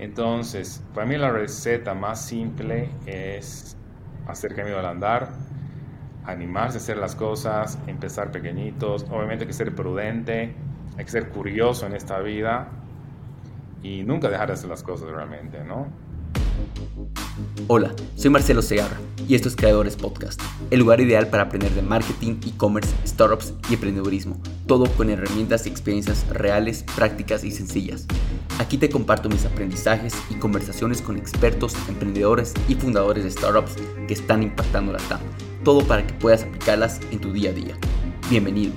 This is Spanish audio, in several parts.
Entonces, para mí la receta más simple es hacer camino al andar, animarse a hacer las cosas, empezar pequeñitos, obviamente hay que ser prudente, hay que ser curioso en esta vida y nunca dejar de hacer las cosas realmente, ¿no? Hola, soy Marcelo Segarra y esto es Creadores Podcast, el lugar ideal para aprender de marketing, e-commerce, startups y emprendedurismo, todo con herramientas y experiencias reales, prácticas y sencillas. Aquí te comparto mis aprendizajes y conversaciones con expertos, emprendedores y fundadores de startups que están impactando la TAM, todo para que puedas aplicarlas en tu día a día. Bienvenido.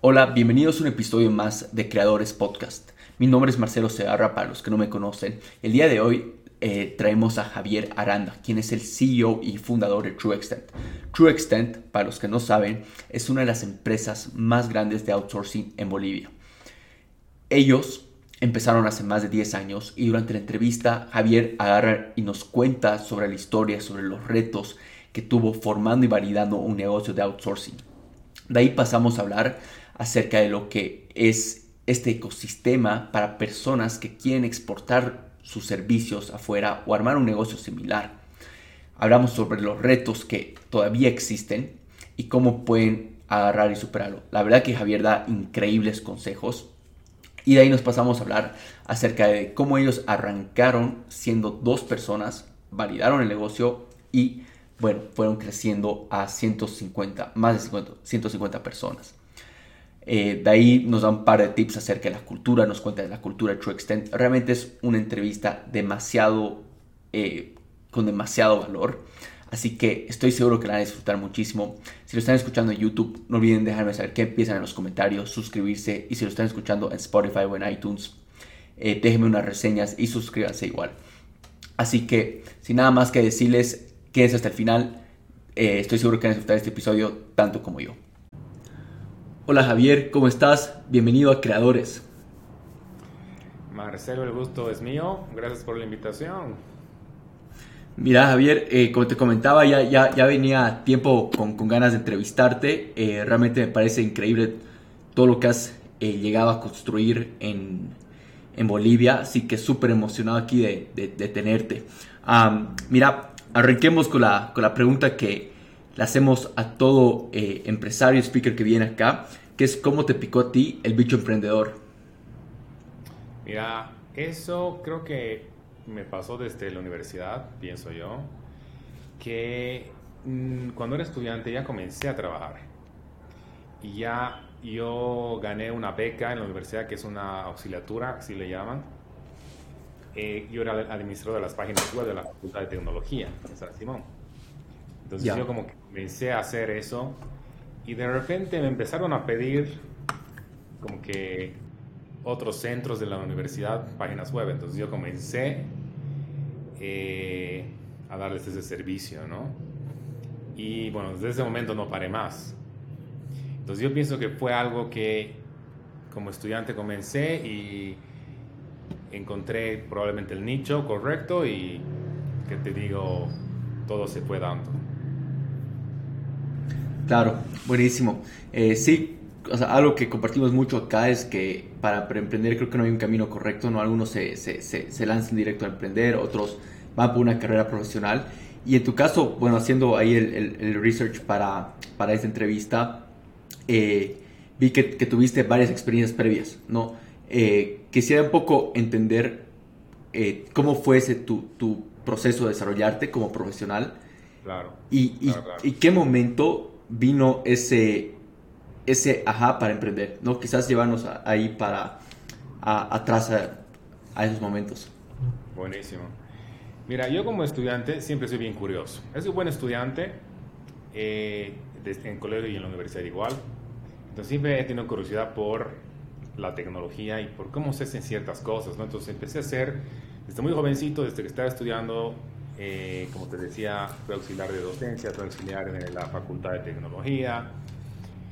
Hola, bienvenidos a un episodio más de Creadores Podcast. Mi nombre es Marcelo Segarra para los que no me conocen. El día de hoy eh, traemos a Javier Aranda, quien es el CEO y fundador de TrueExtent. TrueExtent, para los que no saben, es una de las empresas más grandes de outsourcing en Bolivia. Ellos empezaron hace más de 10 años y durante la entrevista Javier agarra y nos cuenta sobre la historia, sobre los retos que tuvo formando y validando un negocio de outsourcing. De ahí pasamos a hablar acerca de lo que es este ecosistema para personas que quieren exportar sus servicios afuera o armar un negocio similar. Hablamos sobre los retos que todavía existen y cómo pueden agarrar y superarlo. La verdad que Javier da increíbles consejos y de ahí nos pasamos a hablar acerca de cómo ellos arrancaron siendo dos personas, validaron el negocio y bueno, fueron creciendo a 150, más de 150 personas. Eh, de ahí nos da un par de tips acerca de la cultura, nos cuenta de la cultura de True Extent. Realmente es una entrevista demasiado, eh, con demasiado valor. Así que estoy seguro que la van a disfrutar muchísimo. Si lo están escuchando en YouTube, no olviden dejarme saber qué piensan en los comentarios, suscribirse. Y si lo están escuchando en Spotify o en iTunes, eh, déjenme unas reseñas y suscríbanse igual. Así que, sin nada más que decirles, quédense hasta el final. estoy seguro que van a disfrutar este episodio tanto como yo. Hola Javier, ¿cómo estás? Bienvenido a Creadores. Marcelo, el gusto es mío. Gracias por la invitación. Mira Javier, eh, como te comentaba, ya, ya, ya venía tiempo con, con, ganas de entrevistarte. Eh, realmente me parece increíble todo lo que has eh, llegado a construir en, en, Bolivia. Así que súper emocionado aquí de, de, de tenerte. Um, mira, arranquemos con la, con la pregunta que, le hacemos a todo eh, empresario, speaker que viene acá, que es cómo te picó a ti el bicho emprendedor. Mira, eso creo que me pasó desde la universidad, pienso yo, que mm, cuando era estudiante ya comencé a trabajar. Y ya yo gané una beca en la universidad, que es una auxiliatura, así le llaman. Eh, yo era administrador de las páginas web de la Facultad de Tecnología en San Simón. Entonces yo como que comencé a hacer eso y de repente me empezaron a pedir como que otros centros de la universidad páginas web. Entonces yo comencé eh, a darles ese servicio, ¿no? Y bueno, desde ese momento no paré más. Entonces yo pienso que fue algo que como estudiante comencé y encontré probablemente el nicho correcto y que te digo, todo se fue dando. Claro, buenísimo. Eh, sí, o sea, algo que compartimos mucho acá es que para emprender creo que no hay un camino correcto, ¿no? Algunos se, se, se, lanzan directo a emprender, otros van por una carrera profesional. Y en tu caso, bueno, haciendo ahí el, el, research para, para, esta entrevista, eh, vi que, que, tuviste varias experiencias previas, ¿no? Eh, quisiera un poco entender eh, cómo fue ese tu, tu, proceso de desarrollarte como profesional. Claro. Y, y, y qué momento vino ese, ese ajá para emprender, ¿no? Quizás llevarnos ahí para atrás a, esos momentos. Buenísimo. Mira, yo como estudiante siempre soy bien curioso. Soy un buen estudiante, eh, en colegio y en la universidad igual. Entonces siempre he tenido curiosidad por la tecnología y por cómo se hacen ciertas cosas, ¿no? Entonces empecé a hacer, desde muy jovencito, desde que estaba estudiando eh, como te decía, fui auxiliar de docencia, fui auxiliar en la Facultad de Tecnología.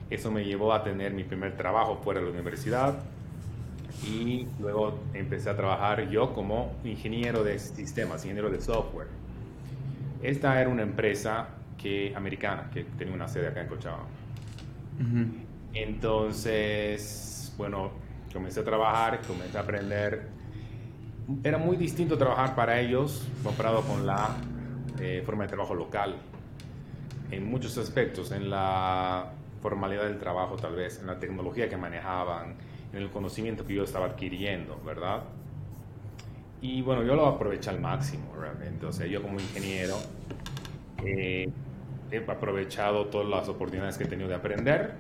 Eso me llevó a tener mi primer trabajo fuera de la universidad y luego empecé a trabajar yo como ingeniero de sistemas, ingeniero de software. Esta era una empresa que, americana que tenía una sede acá en Cochabamba. Entonces, bueno, comencé a trabajar, comencé a aprender era muy distinto trabajar para ellos comparado con la eh, forma de trabajo local. En muchos aspectos, en la formalidad del trabajo tal vez, en la tecnología que manejaban, en el conocimiento que yo estaba adquiriendo, ¿verdad? Y bueno, yo lo aproveché al máximo, realmente. O sea, yo como ingeniero eh, he aprovechado todas las oportunidades que he tenido de aprender.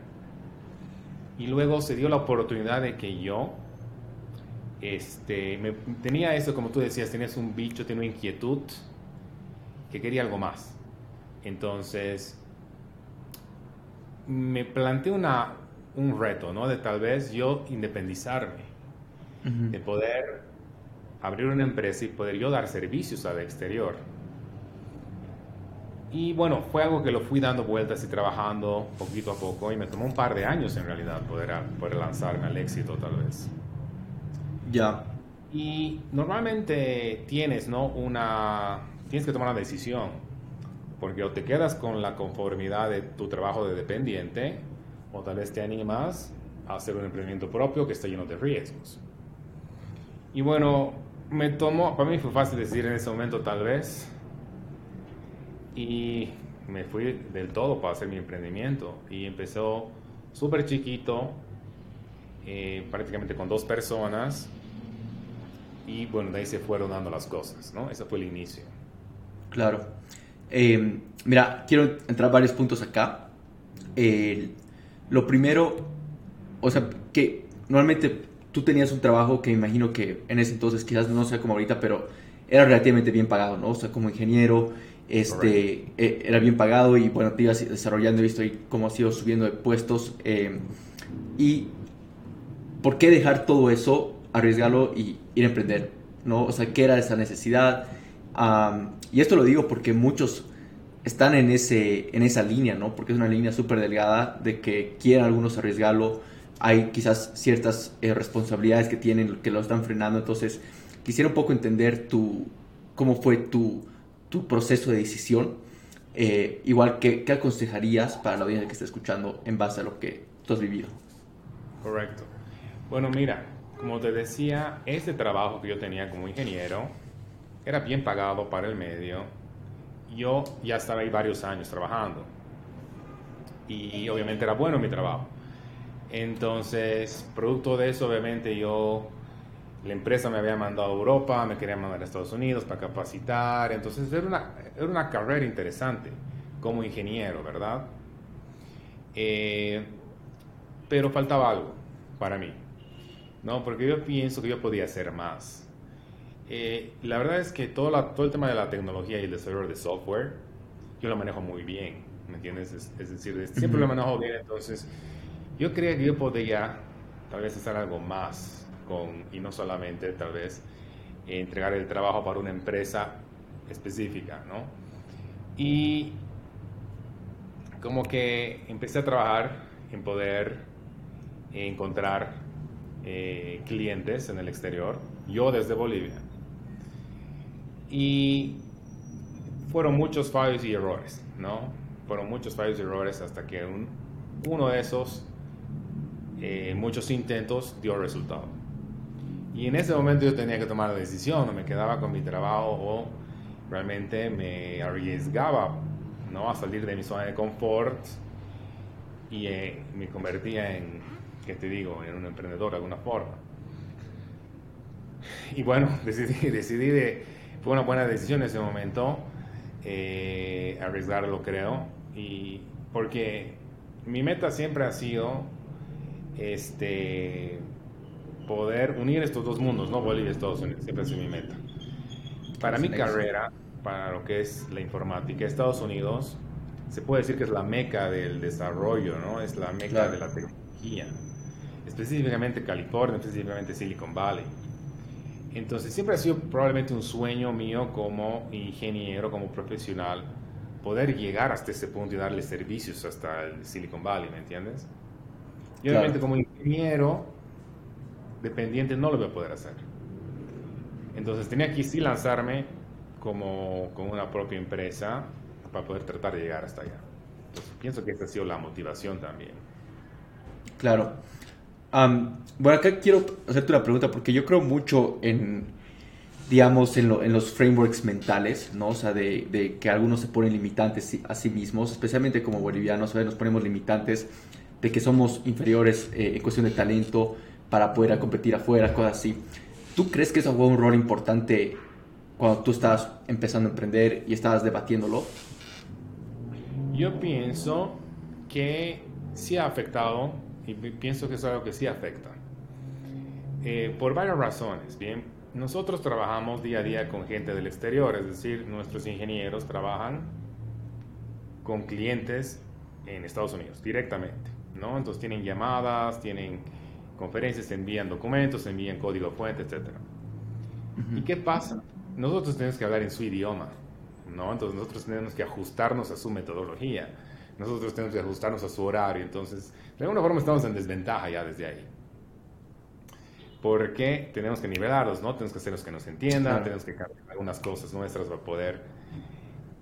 Y luego se dio la oportunidad de que yo este, me, tenía eso, como tú decías, tenías un bicho, tenía una inquietud que quería algo más. Entonces, me planteé una, un reto, ¿no? De tal vez yo independizarme, de poder abrir una empresa y poder yo dar servicios al exterior. Y bueno, fue algo que lo fui dando vueltas y trabajando poquito a poco y me tomó un par de años en realidad poder, poder lanzarme al éxito tal vez. Ya. Y normalmente tienes, ¿no? Una, tienes que tomar una decisión, porque o te quedas con la conformidad de tu trabajo de dependiente, o tal vez te animas a hacer un emprendimiento propio que está lleno de riesgos. Y bueno, me tomó, para mí fue fácil decir en ese momento tal vez, y me fui del todo para hacer mi emprendimiento. Y empezó súper chiquito, eh, prácticamente con dos personas, y bueno, de ahí se fueron dando las cosas, ¿no? Ese fue el inicio. Claro. Eh, mira, quiero entrar varios puntos acá. lo primero, o sea, que normalmente tú tenías un trabajo que me imagino que en ese entonces quizás no sea como ahorita, pero era relativamente bien pagado, ¿no? O sea, como ingeniero, este, eh, era bien pagado y bueno, te ibas desarrollando, he visto ahí cómo has ido subiendo de puestos. Eh, y ¿por qué dejar todo eso, arriesgarlo y ir a emprender? ¿no? O sea, ¿qué era esa necesidad? y esto lo digo porque muchos están en, ese, en esa línea, ¿no? Porque es una línea súper delgada de que quieren algunos arriesgarlo. Hay quizás ciertas eh, responsabilidades que tienen que lo están frenando. Entonces, quisiera un poco entender tu, cómo fue tu, tu proceso de decisión. Eh, igual, ¿qué, ¿qué aconsejarías para la audiencia que está escuchando en base a lo que tú has vivido? Correcto. Bueno, mira, como te decía, este trabajo que yo tenía como ingeniero era bien pagado para el medio. Yo ya estaba ahí varios años trabajando. Y obviamente era bueno mi trabajo. Entonces, producto de eso, obviamente yo, la empresa me había mandado a Europa, me quería mandar a Estados Unidos para capacitar. Entonces, era una, era una carrera interesante como ingeniero, ¿verdad? Eh, pero faltaba algo para mí. No, porque yo pienso que yo podía hacer más. Eh, la verdad es que todo, la, todo el tema de la tecnología y el desarrollo de software, yo lo manejo muy bien, ¿me entiendes? Es, decir, siempre lo manejo bien, entonces yo creía que yo podía tal vez hacer algo más con, y no solamente tal vez entregar el trabajo para una empresa específica, ¿no? Y como que empecé a trabajar en poder encontrar eh, clientes en el exterior, yo desde Bolivia. Y fueron muchos fallos y errores, ¿no? Fueron muchos fallos y errores hasta que uno de esos, eh, muchos intentos, dio resultado. Y en ese momento yo tenía que tomar la decisión, o me quedaba con mi trabajo o realmente me arriesgaba ¿no? a salir de mi zona de confort y eh, me convertía en que te digo, en un emprendedor de alguna forma. Y bueno, decidí, decidí de, fue una buena decisión en ese momento, eh, arriesgarlo creo, y porque mi meta siempre ha sido este, poder unir estos dos mundos, no Bolivia y Estados Unidos, siempre ha sido mi meta. Para mi carrera, para lo que es la informática, Estados Unidos se puede decir que es la meca del desarrollo, ¿no? Es la meca de la tecnología específicamente California, específicamente Silicon Valley. Entonces siempre ha sido probablemente un sueño mío como ingeniero, como profesional, poder llegar hasta ese punto y darle servicios hasta el Silicon Valley, ¿me entiendes? Y obviamente como ingeniero dependiente no lo voy a poder hacer. Entonces tenía que sí lanzarme como, como una propia empresa para poder tratar de llegar hasta allá. Entonces pienso que esta ha sido la motivación también. Claro bueno, acá quiero hacerte una pregunta porque yo creo mucho en, digamos, en, los frameworks mentales, ¿no? O sea, de, que algunos se ponen limitantes a sí mismos, especialmente como bolivianos, nos ponemos limitantes de que somos inferiores eh, en cuestión de talento para poder competir afuera, cosas así. ¿Tú crees que eso fue un rol importante cuando tú estabas empezando a emprender y estabas debatiéndolo? Yo pienso que sí ha afectado y pienso que es algo que sí afecta. Eh, por varias razones. Bien, nosotros trabajamos día a día con gente del exterior, es decir, nuestros ingenieros trabajan con clientes en Estados Unidos directamente, ¿no? Entonces tienen llamadas, tienen conferencias, envían documentos, envían código fuente, etc. ¿Y qué pasa? Nosotros tenemos que hablar en su idioma, ¿no? Entonces nosotros tenemos que ajustarnos a su metodología, nosotros tenemos que ajustarnos a su horario, entonces de alguna forma estamos en desventaja ya desde ahí porque tenemos que nivelarlos, ¿no? Tenemos que hacer los que nos entiendan, tenemos que cambiar algunas cosas nuestras para poder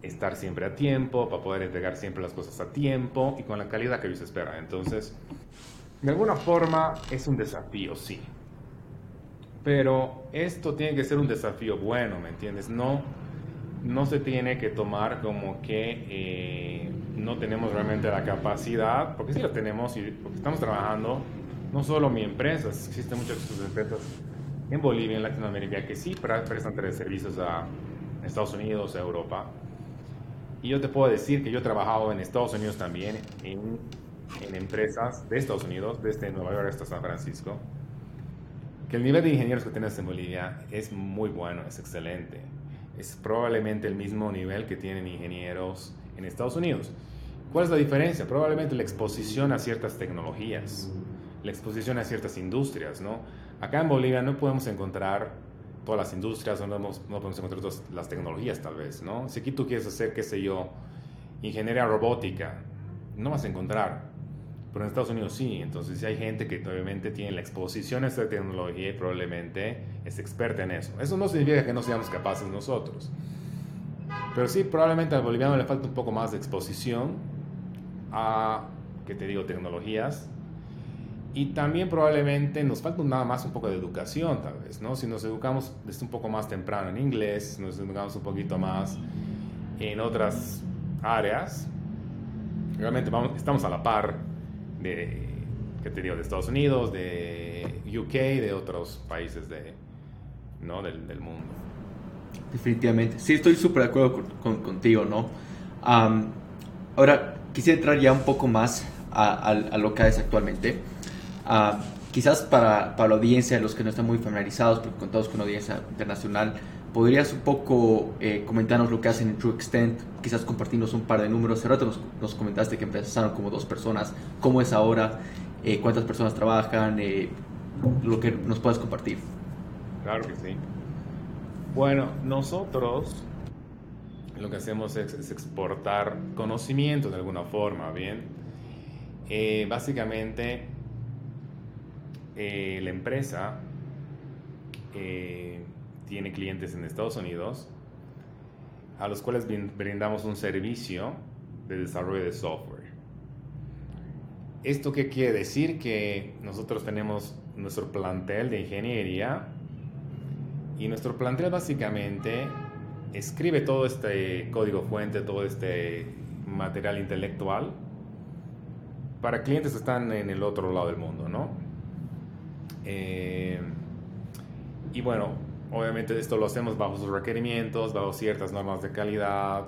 estar siempre a tiempo, para poder entregar siempre las cosas a tiempo y con la calidad que se espera. Entonces, de alguna forma es un desafío, sí. Pero esto tiene que ser un desafío bueno, ¿me entiendes? No, no se tiene que tomar como que eh, no tenemos realmente la capacidad, porque sí la tenemos y porque estamos trabajando no solo mi empresa, existen muchas empresas en Bolivia, en Latinoamérica, que sí prestan servicios a Estados Unidos, a Europa. Y yo te puedo decir que yo he trabajado en Estados Unidos también, en, en empresas de Estados Unidos, desde Nueva York hasta San Francisco, que el nivel de ingenieros que tienes en Bolivia es muy bueno, es excelente. Es probablemente el mismo nivel que tienen ingenieros en Estados Unidos. ¿Cuál es la diferencia? Probablemente la exposición a ciertas tecnologías la exposición a ciertas industrias, ¿no? Acá en Bolivia no podemos encontrar todas las industrias no, no podemos encontrar todas las tecnologías tal vez, ¿no? Si aquí tú quieres hacer, qué sé yo, ingeniería robótica, no vas a encontrar. Pero en Estados Unidos sí, entonces sí hay gente que obviamente tiene la exposición a esta tecnología y probablemente es experta en eso. Eso no significa que no seamos capaces nosotros. Pero sí, probablemente al boliviano le falta un poco más de exposición a, ¿qué te digo?, tecnologías y también probablemente nos falta nada más un poco de educación, tal vez, ¿no? Si nos educamos desde un poco más temprano en inglés, nos educamos un poquito más en otras áreas, realmente vamos, estamos a la par de, ¿qué te digo?, de Estados Unidos, de UK, de otros países de, ¿no? del, del mundo. Definitivamente. Sí, estoy súper de acuerdo con, contigo, ¿no? ahora, quisiera entrar ya un poco más a, lo que es actualmente. Quizás para, para, la audiencia, los que no están muy familiarizados, porque contamos con audiencia internacional, ¿podrías un poco eh, comentarnos lo que hacen en True Extent? Quizás compartirnos un par de números. Hace rato nos, comentaste que empezaron como dos personas. ¿Cómo es ahora? Eh, ¿Cuántas personas trabajan? Eh, lo que nos puedas compartir. Claro que sí. Bueno, nosotros lo que hacemos es, exportar conocimiento de alguna forma, ¿bien? básicamente eh, la empresa eh, tiene clientes en Estados Unidos a los cuales brindamos un servicio de desarrollo de software. ¿Esto qué quiere decir? Que nosotros tenemos nuestro plantel de ingeniería y nuestro plantel básicamente escribe todo este código fuente, todo este material intelectual para clientes que están en el otro lado del mundo, ¿no? Eh, y bueno, obviamente esto lo hacemos bajo sus requerimientos, bajo ciertas normas de calidad.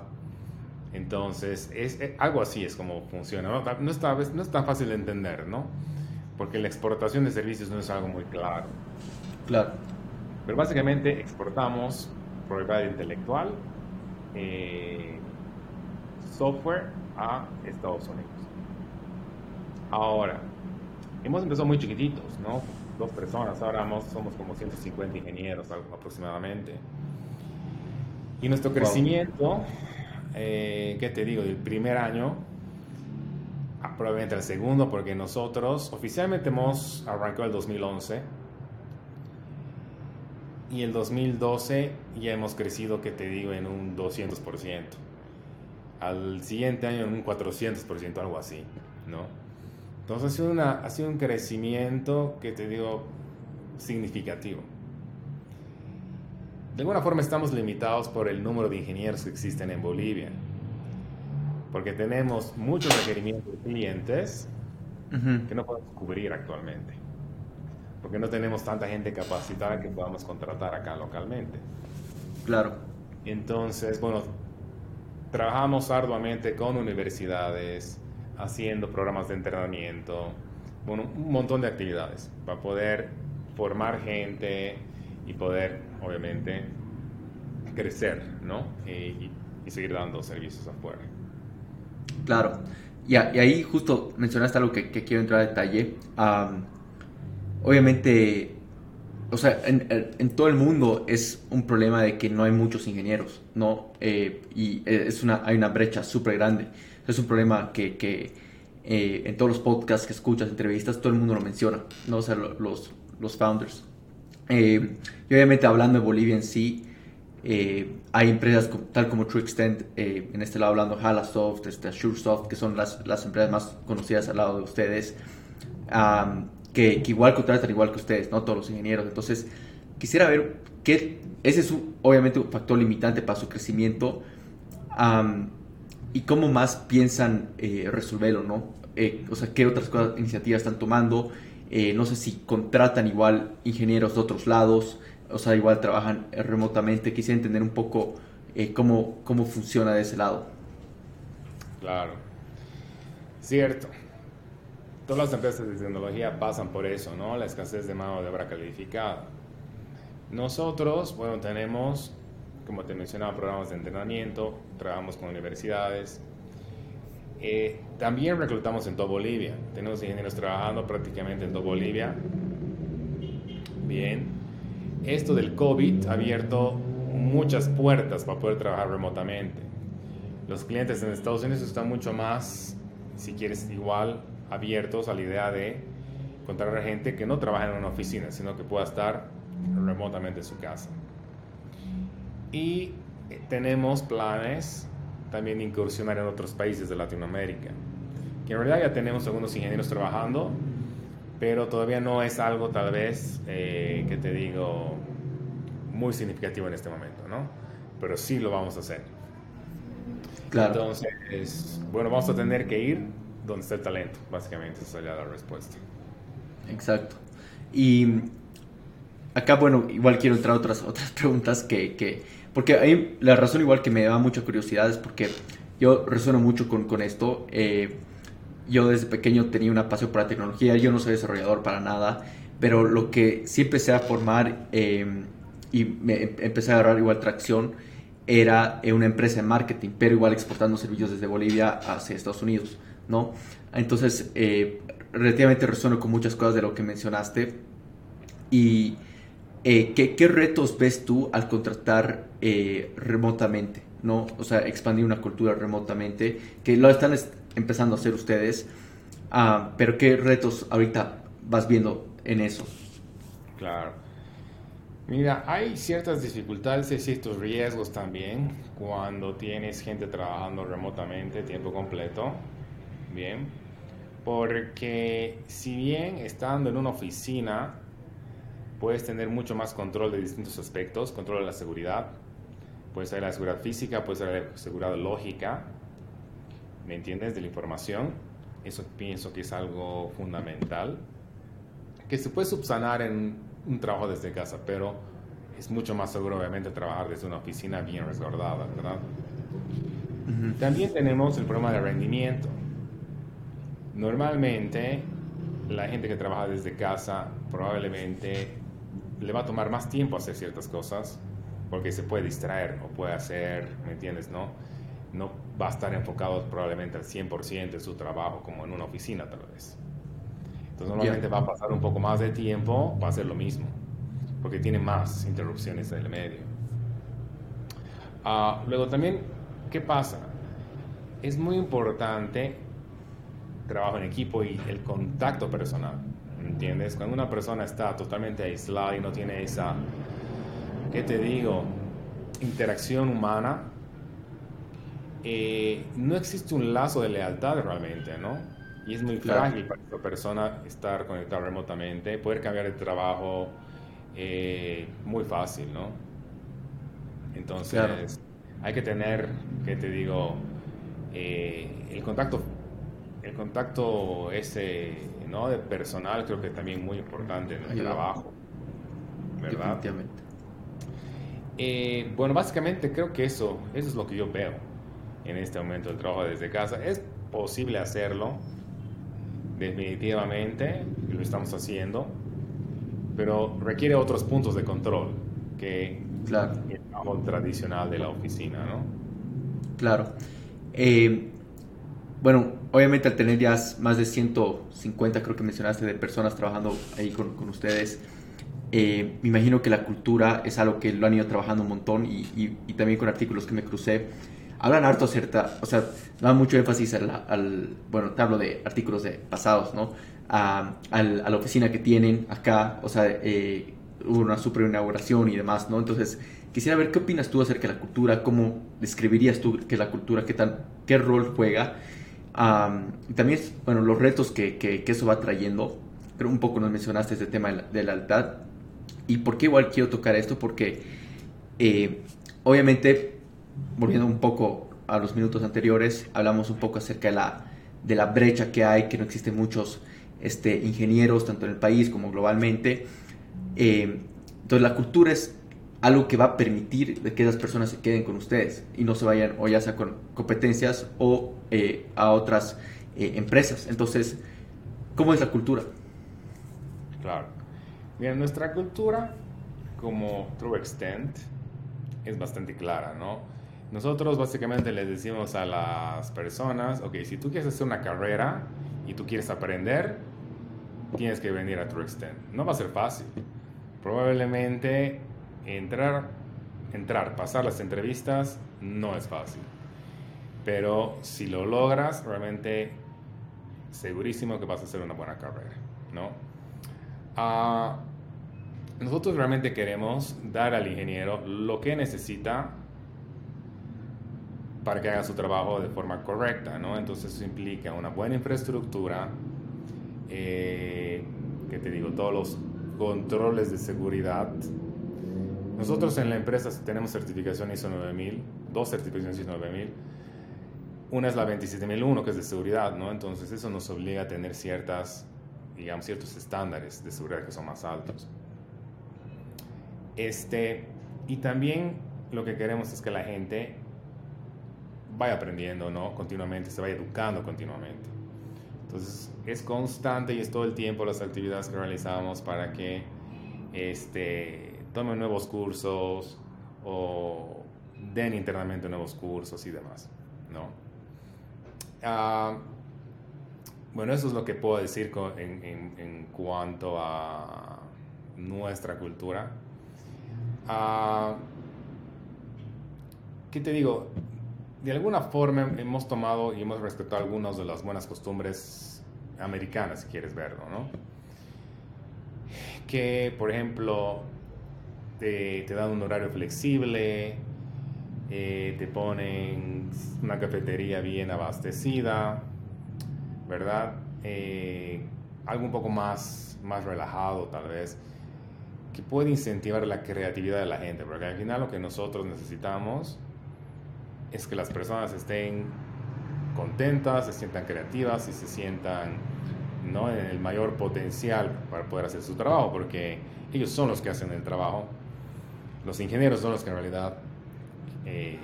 Entonces, es, eh, algo así es como funciona. ¿no? No, está, no es tan fácil de entender, ¿no? Porque la exportación de servicios no es algo muy claro. Claro. Pero básicamente exportamos propiedad intelectual, eh, software a Estados Unidos. Ahora, hemos empezado muy chiquititos, ¿no? dos personas, ahora somos como 150 ingenieros aproximadamente. Y nuestro crecimiento, eh, ¿qué te digo? Del primer año, probablemente el segundo, porque nosotros oficialmente hemos arrancado el 2011 y el 2012 ya hemos crecido, ¿qué te digo? En un 200%. Al siguiente año en un 400%, algo así, ¿no? Entonces ha sido, una, ha sido un crecimiento que te digo significativo. de alguna forma estamos limitados por el número de ingenieros que existen en Bolivia. Porque tenemos muchos requerimientos de clientes que no podemos cubrir actualmente. Porque no tenemos tanta gente capacitada que podamos contratar acá localmente. Claro. Entonces, bueno, trabajamos arduamente con universidades, haciendo programas de entrenamiento, bueno, un montón de actividades para poder formar gente y poder, obviamente, crecer, ¿no? Y, seguir dando servicios afuera. Claro. Y, ahí justo mencionaste algo que, quiero entrar a detalle. Obviamente, o sea, en, todo el mundo es un problema de que no hay muchos ingenieros, ¿no? Eh, y es una, hay una brecha súper grande. Es un problema que, que eh, en todos los podcasts que escuchas, entrevistas, todo el mundo lo menciona, ¿no? O sea, los, los founders. Eh, y obviamente hablando de Bolivia en sí, eh, hay empresas tal como TrueExtend, eh, en este lado hablando Halasoft, este, SureSoft, que son las, las empresas más conocidas al lado de ustedes, que, que, igual contratan igual que ustedes, ¿no? Todos los ingenieros. Entonces, quisiera ver qué, ese es obviamente un factor limitante para su crecimiento y cómo más piensan resolverlo, ¿no? o sea, qué otras cosas, iniciativas están tomando eh, no sé si contratan igual ingenieros de otros lados, o sea, igual trabajan remotamente. Quisiera entender un poco eh, cómo, cómo funciona de ese lado. Claro, cierto. Todas las empresas de tecnología pasan por eso, ¿no? La escasez de mano de obra calificada. Nosotros, bueno, tenemos, como te mencionaba, programas de entrenamiento, trabajamos con universidades, eh, también reclutamos en toda Bolivia. Tenemos ingenieros trabajando prácticamente en toda Bolivia. Bien. Esto del COVID ha abierto muchas puertas para poder trabajar remotamente. Los clientes en Estados Unidos están mucho más, si quieres, igual abiertos a la idea de encontrar gente que no trabaja en una oficina, sino que pueda estar remotamente en su casa. Y eh, tenemos planes también incursionar en otros países de Latinoamérica. Que en realidad ya tenemos algunos ingenieros trabajando, pero todavía no es algo tal vez, eh, que te digo, muy significativo en este momento, ¿no? Pero sí lo vamos a hacer. Claro. Entonces, bueno, vamos a tener que ir donde está el talento, básicamente, esa es la respuesta. Exacto. Y acá, bueno, igual quiero entrar a otras, otras preguntas que, que porque ahí la razón igual que me da mucha curiosidad es porque yo resueno mucho con, con esto. Eh, yo desde pequeño tenía una pasión por la tecnología, yo no soy desarrollador para nada, pero lo que sí empecé a formar em, y me em, empecé a agarrar igual tracción era eh, una empresa de marketing, pero igual exportando servicios desde Bolivia hacia Estados Unidos, ¿no? Entonces, eh, relativamente resueno con muchas cosas de lo que mencionaste y eh, ¿qué, retos ves tú al contratar eh, remotamente? ¿no? O sea, expandir una cultura remotamente, que lo están empezando a hacer ustedes, ah, pero ¿qué retos ahorita vas viendo en eso? Claro. Mira, hay ciertas dificultades y ciertos riesgos también cuando tienes gente trabajando remotamente tiempo completo. Bien. Porque si bien estando en una oficina puedes tener mucho más control de distintos aspectos, control de la seguridad, puede ser la seguridad física, puede ser la seguridad lógica, ¿me entiendes? De la información. Eso pienso que es algo fundamental, que se puede subsanar en un trabajo desde casa, pero es mucho más seguro obviamente trabajar desde una oficina bien resguardada, ¿verdad? También tenemos el problema de rendimiento. Normalmente la gente que trabaja desde casa probablemente le va a tomar más tiempo hacer ciertas cosas porque se puede distraer o puede hacer, ¿me entiendes? No, no va a estar enfocado probablemente al 100% en su trabajo como en una oficina tal vez. Entonces normalmente va a pasar un poco más de tiempo para hacer lo mismo porque tiene más interrupciones en el medio. Ah, luego también, ¿qué pasa? Es muy importante trabajo en equipo y el contacto personal. ¿entiendes? Cuando una persona está totalmente aislada y no tiene esa, ¿qué te digo? Interacción humana, eh, no existe un lazo de lealtad realmente, ¿no? Y es muy frágil para esa persona estar conectada remotamente, poder cambiar de trabajo, eh, muy fácil, ¿no? Entonces, hay que tener, ¿qué te digo? Eh, el contacto, el contacto ese, ¿no? De personal creo que también muy importante en el trabajo, ¿verdad? Definitivamente. Eh, bueno, básicamente creo que eso, eso es lo que yo veo en este momento del trabajo desde casa. Es posible hacerlo, definitivamente, lo estamos haciendo, pero requiere otros puntos de control que claro. el trabajo tradicional de la oficina, ¿no? Claro. Eh, bueno, obviamente al tener ya más de 150, creo que mencionaste, de personas trabajando ahí con, con ustedes, eh, me imagino que la cultura es algo que lo han ido trabajando un montón y, y, también con artículos que me crucé. Hablan harto cierta, o sea, dan mucho énfasis al, bueno, te hablo de artículos de pasados, ¿no? A, a, la oficina que tienen acá, o sea, eh, hubo una super inauguración y demás, ¿no? Entonces, quisiera ver qué opinas tú acerca de la cultura, cómo describirías tú que la cultura, qué, tan, qué rol juega, y también, bueno, los retos que, que, eso va trayendo. Creo un poco nos mencionaste este tema de la, de. ¿Y por qué igual quiero tocar esto? Porque, eh, obviamente, volviendo un poco a los minutos anteriores, hablamos un poco acerca de la, de la brecha que hay, que no existen muchos este, ingenieros, tanto en el país como globalmente. Eh, entonces la cultura es algo que va a permitir que esas personas se queden con ustedes y no se vayan o ya sea con competencias o eh, a otras eh, empresas. Entonces, ¿cómo es la cultura? Claro. Bien, nuestra cultura como True Extent es bastante clara, ¿no? Nosotros básicamente les decimos a las personas, ok, si tú quieres hacer una carrera y tú quieres aprender, tienes que venir a True Extent. No va a ser fácil probablemente entrar, entrar, pasar las entrevistas no es fácil. Pero si lo logras, realmente segurísimo que vas a hacer una buena carrera, ¿no? Ah, nosotros realmente queremos dar al ingeniero lo que necesita para que haga su trabajo de forma correcta, ¿no? Entonces eso implica una buena infraestructura, eh, que te digo, todos los controles de seguridad. Nosotros en la empresa tenemos certificación ISO 9000, dos certificaciones ISO 9000. Una es la 27001, que es de seguridad, ¿no? Entonces eso nos obliga a tener ciertas, digamos, ciertos estándares de seguridad que son más altos. Este, y también lo que queremos es que la gente vaya aprendiendo, ¿no? Continuamente, se vaya educando continuamente. Entonces es constante y es todo el tiempo las actividades que realizamos para que este, tomen nuevos cursos o den internamente nuevos cursos y demás. ¿no? Ah, bueno, eso es lo que puedo decir en, cuanto a nuestra cultura. Ah, ¿Qué te digo? de alguna forma hemos tomado y hemos respetado algunas de las buenas costumbres americanas, si quieres verlo, ¿no? Que, por ejemplo, te, dan un horario flexible, eh, te ponen una cafetería bien abastecida, ¿verdad? Eh, algo un poco más, más relajado, tal vez, que puede incentivar la creatividad de la gente, porque al final lo que nosotros necesitamos es que las personas estén contentas, se sientan creativas y se sientan ¿no? en el mayor potencial para poder hacer su trabajo, porque ellos son los que hacen el trabajo. Los ingenieros son los que en realidad eh,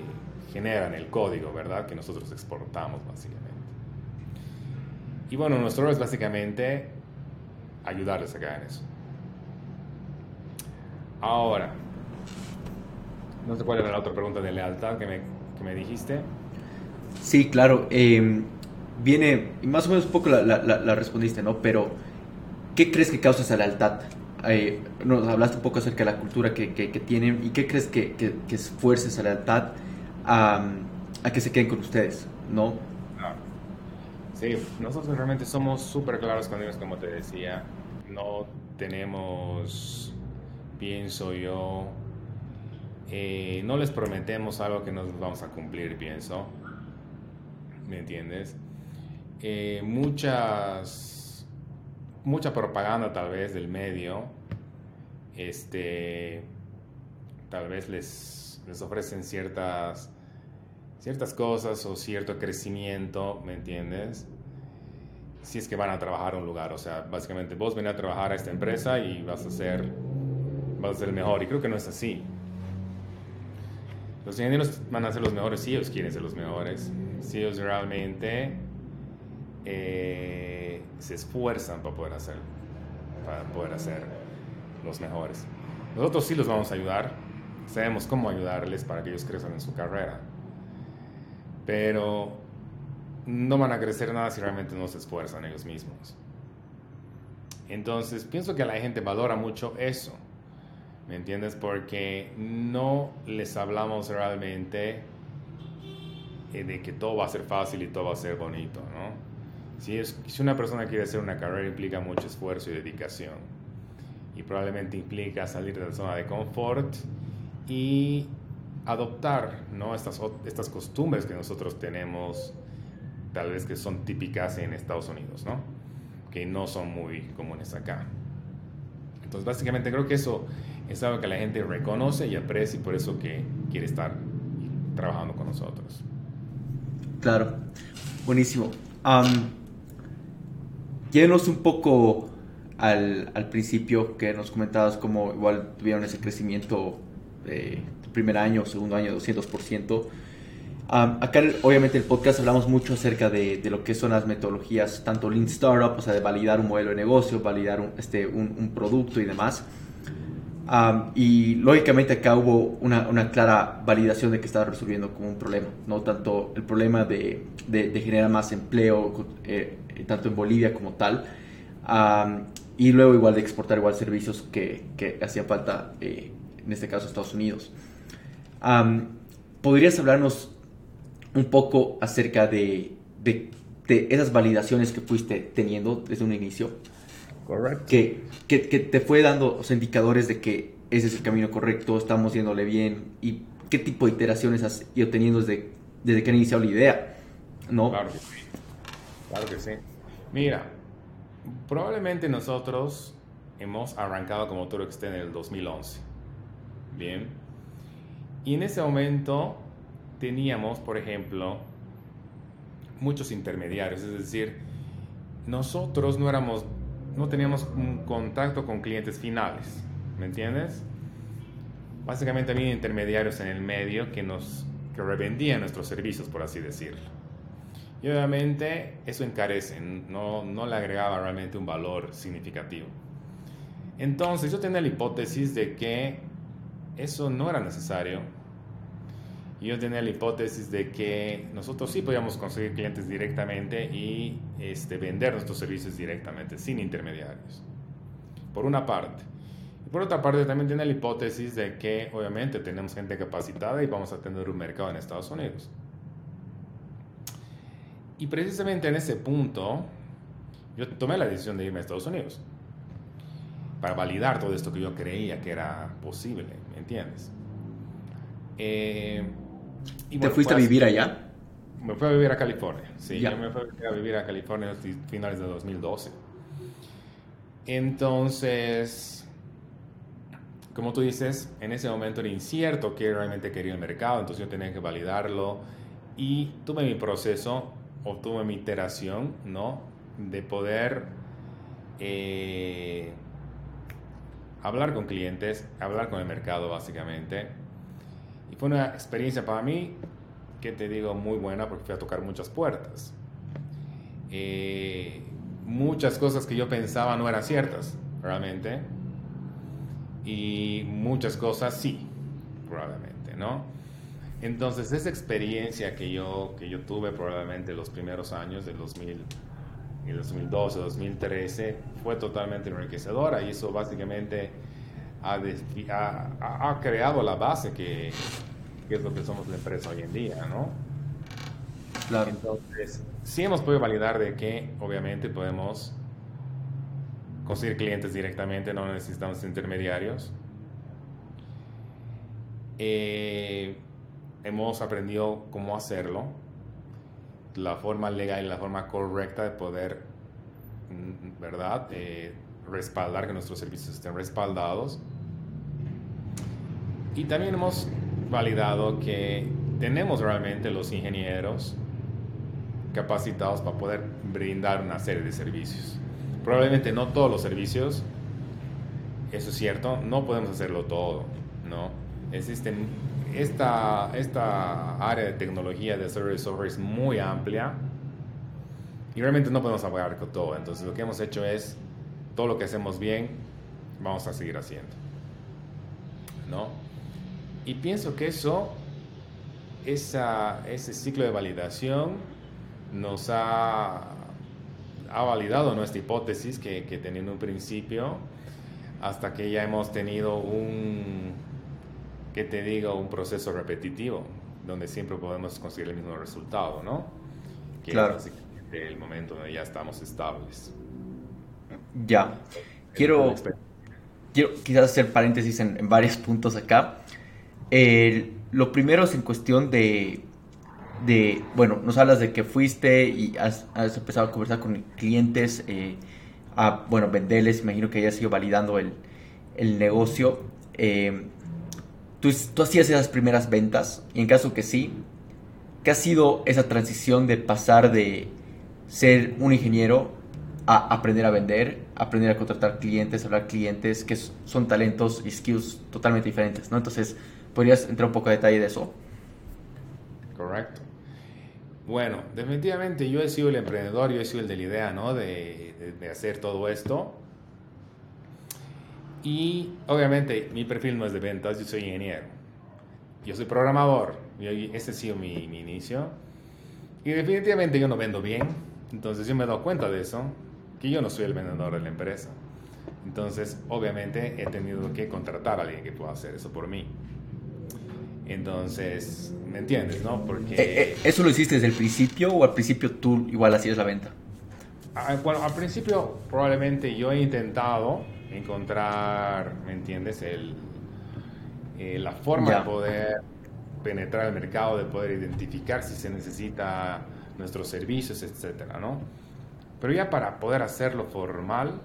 generan el código, ¿verdad? Que nosotros exportamos básicamente. Y bueno, nuestro rol es básicamente ayudarles a que hagan eso. Ahora, no sé cuál era la otra pregunta de lealtad que me me dijiste. Sí, claro. Em, viene, más o menos un poco la, respondiste, ¿no? Pero, ¿qué crees que causa esa lealtad? Eh, nos hablaste un poco acerca de la cultura que, tienen y qué crees que, que, esfuerce esa lealtad a, que se queden con ustedes, ¿no? Sí, nosotros realmente somos súper claros con ellos, como te decía. No tenemos, pienso yo, eh, no les prometemos algo que no vamos a cumplir, pienso. ¿Me entiendes? Eh, muchas, mucha propaganda tal vez del medio, este, tal vez les, les ofrecen ciertas, ciertas cosas o cierto crecimiento, ¿me entiendes? Si es que van a trabajar a un lugar, o sea, básicamente vos ven a trabajar a esta empresa y vas a ser, vas a ser el mejor, y creo que no es así. Los ingenieros van a ser los mejores si ellos quieren ser los mejores, si ellos realmente eh, se esfuerzan para poder hacer, para poder hacer los mejores. Nosotros sí los vamos a ayudar, sabemos cómo ayudarles para que ellos crezcan en su carrera, pero no van a crecer nada si realmente no se esfuerzan ellos mismos. Entonces, pienso que la gente valora mucho eso, ¿me entiendes? Porque no les hablamos realmente eh, de que todo va a ser fácil y todo va a ser bonito, ¿no? Si, es, si una persona quiere hacer una carrera implica mucho esfuerzo y dedicación y probablemente implica salir de la zona de confort y adoptar ¿no? estas, estas costumbres que nosotros tenemos, tal vez que son típicas en Estados Unidos, ¿no? que no son muy comunes acá. Entonces, básicamente creo que eso es algo que la gente reconoce y aprecia y por eso que quiere estar trabajando con nosotros. Claro, buenísimo. Um, un poco al, al, principio que nos comentabas como igual tuvieron ese crecimiento eh, primer año, segundo año, 200%. acá obviamente el podcast hablamos mucho acerca de, de, lo que son las metodologías, tanto Lean Startup, o sea, de validar un modelo de negocio, validar un, este, un, producto y demás. y lógicamente acá hubo una, una, clara validación de que estaba resolviendo como un problema, no tanto el problema de, de, de generar más empleo, eh, tanto en Bolivia como tal, y luego igual de exportar igual servicios que, que hacía falta, eh, en este caso Estados Unidos. ¿Podrías hablarnos un poco acerca de, de, esas validaciones que fuiste teniendo desde un inicio? Correcto. Que, que, te fue dando los indicadores de que ese es el camino correcto, estamos yéndole bien y qué tipo de iteraciones has ido teniendo desde, desde que han iniciado la idea, ¿no? Claro que sí. Claro que sí. Mira, probablemente nosotros hemos arrancado como Toro Extend en el 2011. Bien. Y en ese momento teníamos, por ejemplo, muchos intermediarios, es decir, nosotros no éramos no teníamos un contacto con clientes finales, ¿me entiendes? Básicamente había intermediarios en el medio que nos que revendían nuestros servicios, por así decirlo. Y obviamente eso encarece, no, no le agregaba realmente un valor significativo. Entonces yo tenía la hipótesis de que eso no era necesario. Y yo tenía la hipótesis de que nosotros sí podíamos conseguir clientes directamente y este, vender nuestros servicios directamente, sin intermediarios. Por una parte. Y por otra parte también tenía la hipótesis de que obviamente tenemos gente capacitada y vamos a tener un mercado en Estados Unidos. Y precisamente en ese punto, yo tomé la decisión de irme a Estados Unidos para validar todo esto que yo creía que era posible, ¿me entiendes? Eh, y ¿Te fuiste a vivir allá? Me fui a vivir a California, sí, yo me fui a vivir a California a finales de 2012. Entonces, como tú dices, en ese momento era incierto que realmente quería el mercado, entonces yo tenía que validarlo y tuve mi proceso obtuve mi iteración, ¿no? De poder eh, hablar con clientes, hablar con el mercado básicamente. Y fue una experiencia para mí, que te digo, muy buena porque fui a tocar muchas puertas. Eh, muchas cosas que yo pensaba no eran ciertas, realmente. Y muchas cosas sí, probablemente, ¿no? Entonces, esa experiencia que yo, que yo tuve probablemente los primeros años del 2000, 2012, 2013, fue totalmente enriquecedora y eso básicamente ha, ha, creado la base que, que, es lo que somos la empresa hoy en día, ¿no? Claro. Entonces, sí hemos podido validar de que obviamente podemos conseguir clientes directamente, no necesitamos intermediarios. Eh, hemos aprendido cómo hacerlo, la forma legal y la forma correcta de poder, mm, ¿verdad? Eh, respaldar que nuestros servicios estén respaldados. Y también hemos validado que tenemos realmente los ingenieros capacitados para poder brindar una serie de servicios. Probablemente no todos los servicios, eso es cierto, no podemos hacerlo todo, ¿no? Existen, esta, esta área de tecnología de server software es muy amplia y realmente no podemos abarcar con todo. Entonces lo que hemos hecho es, todo lo que hacemos bien, vamos a seguir haciendo, ¿no? Y pienso que eso, esa, ese ciclo de validación, nos ha, ha validado nuestra hipótesis que, que tenía en un principio, hasta que ya hemos tenido un, que te digo, un proceso repetitivo, donde siempre podemos conseguir el mismo resultado, ¿no? Que claro. Es el momento donde ya estamos estables. Ya. Quiero, quiero quizás hacer paréntesis en, en varios puntos acá. Lo primero es en cuestión de, de, bueno, nos hablas de que fuiste y has, has empezado a conversar con clientes, eh, a, bueno, venderles, imagino que hayas ido validando el, el negocio. Eh, ¿tú, ¿tú, hacías esas primeras ventas? Y en caso que sí, ¿qué ha sido esa transición de pasar de ser un ingeniero a aprender a vender, aprender a contratar clientes, hablar clientes, que son talentos y skills totalmente diferentes, ¿no? Entonces, ¿podrías entrar un poco a detalle de eso? Correcto. Bueno, definitivamente yo he sido el emprendedor, yo he sido el de la idea, ¿no? De, de, de, hacer todo esto. Y obviamente mi perfil no es de ventas, yo soy ingeniero. Yo soy programador, ese ha sido mi, mi inicio. Y definitivamente yo no vendo bien, entonces yo me he dado cuenta de eso, que yo no soy el vendedor de la empresa. Entonces, obviamente he tenido que contratar a alguien que pueda hacer eso por mí. Entonces, ¿me entiendes, no? Porque... Eh, ¿Eso lo hiciste desde el principio o al principio tú igual hacías la venta? Ah, bueno, al principio probablemente yo he intentado encontrar, ¿me entiendes? El, eh, la forma ya. de poder penetrar el mercado, de poder identificar si se necesita nuestros servicios, etcétera, ¿no? Pero ya para poder hacerlo formal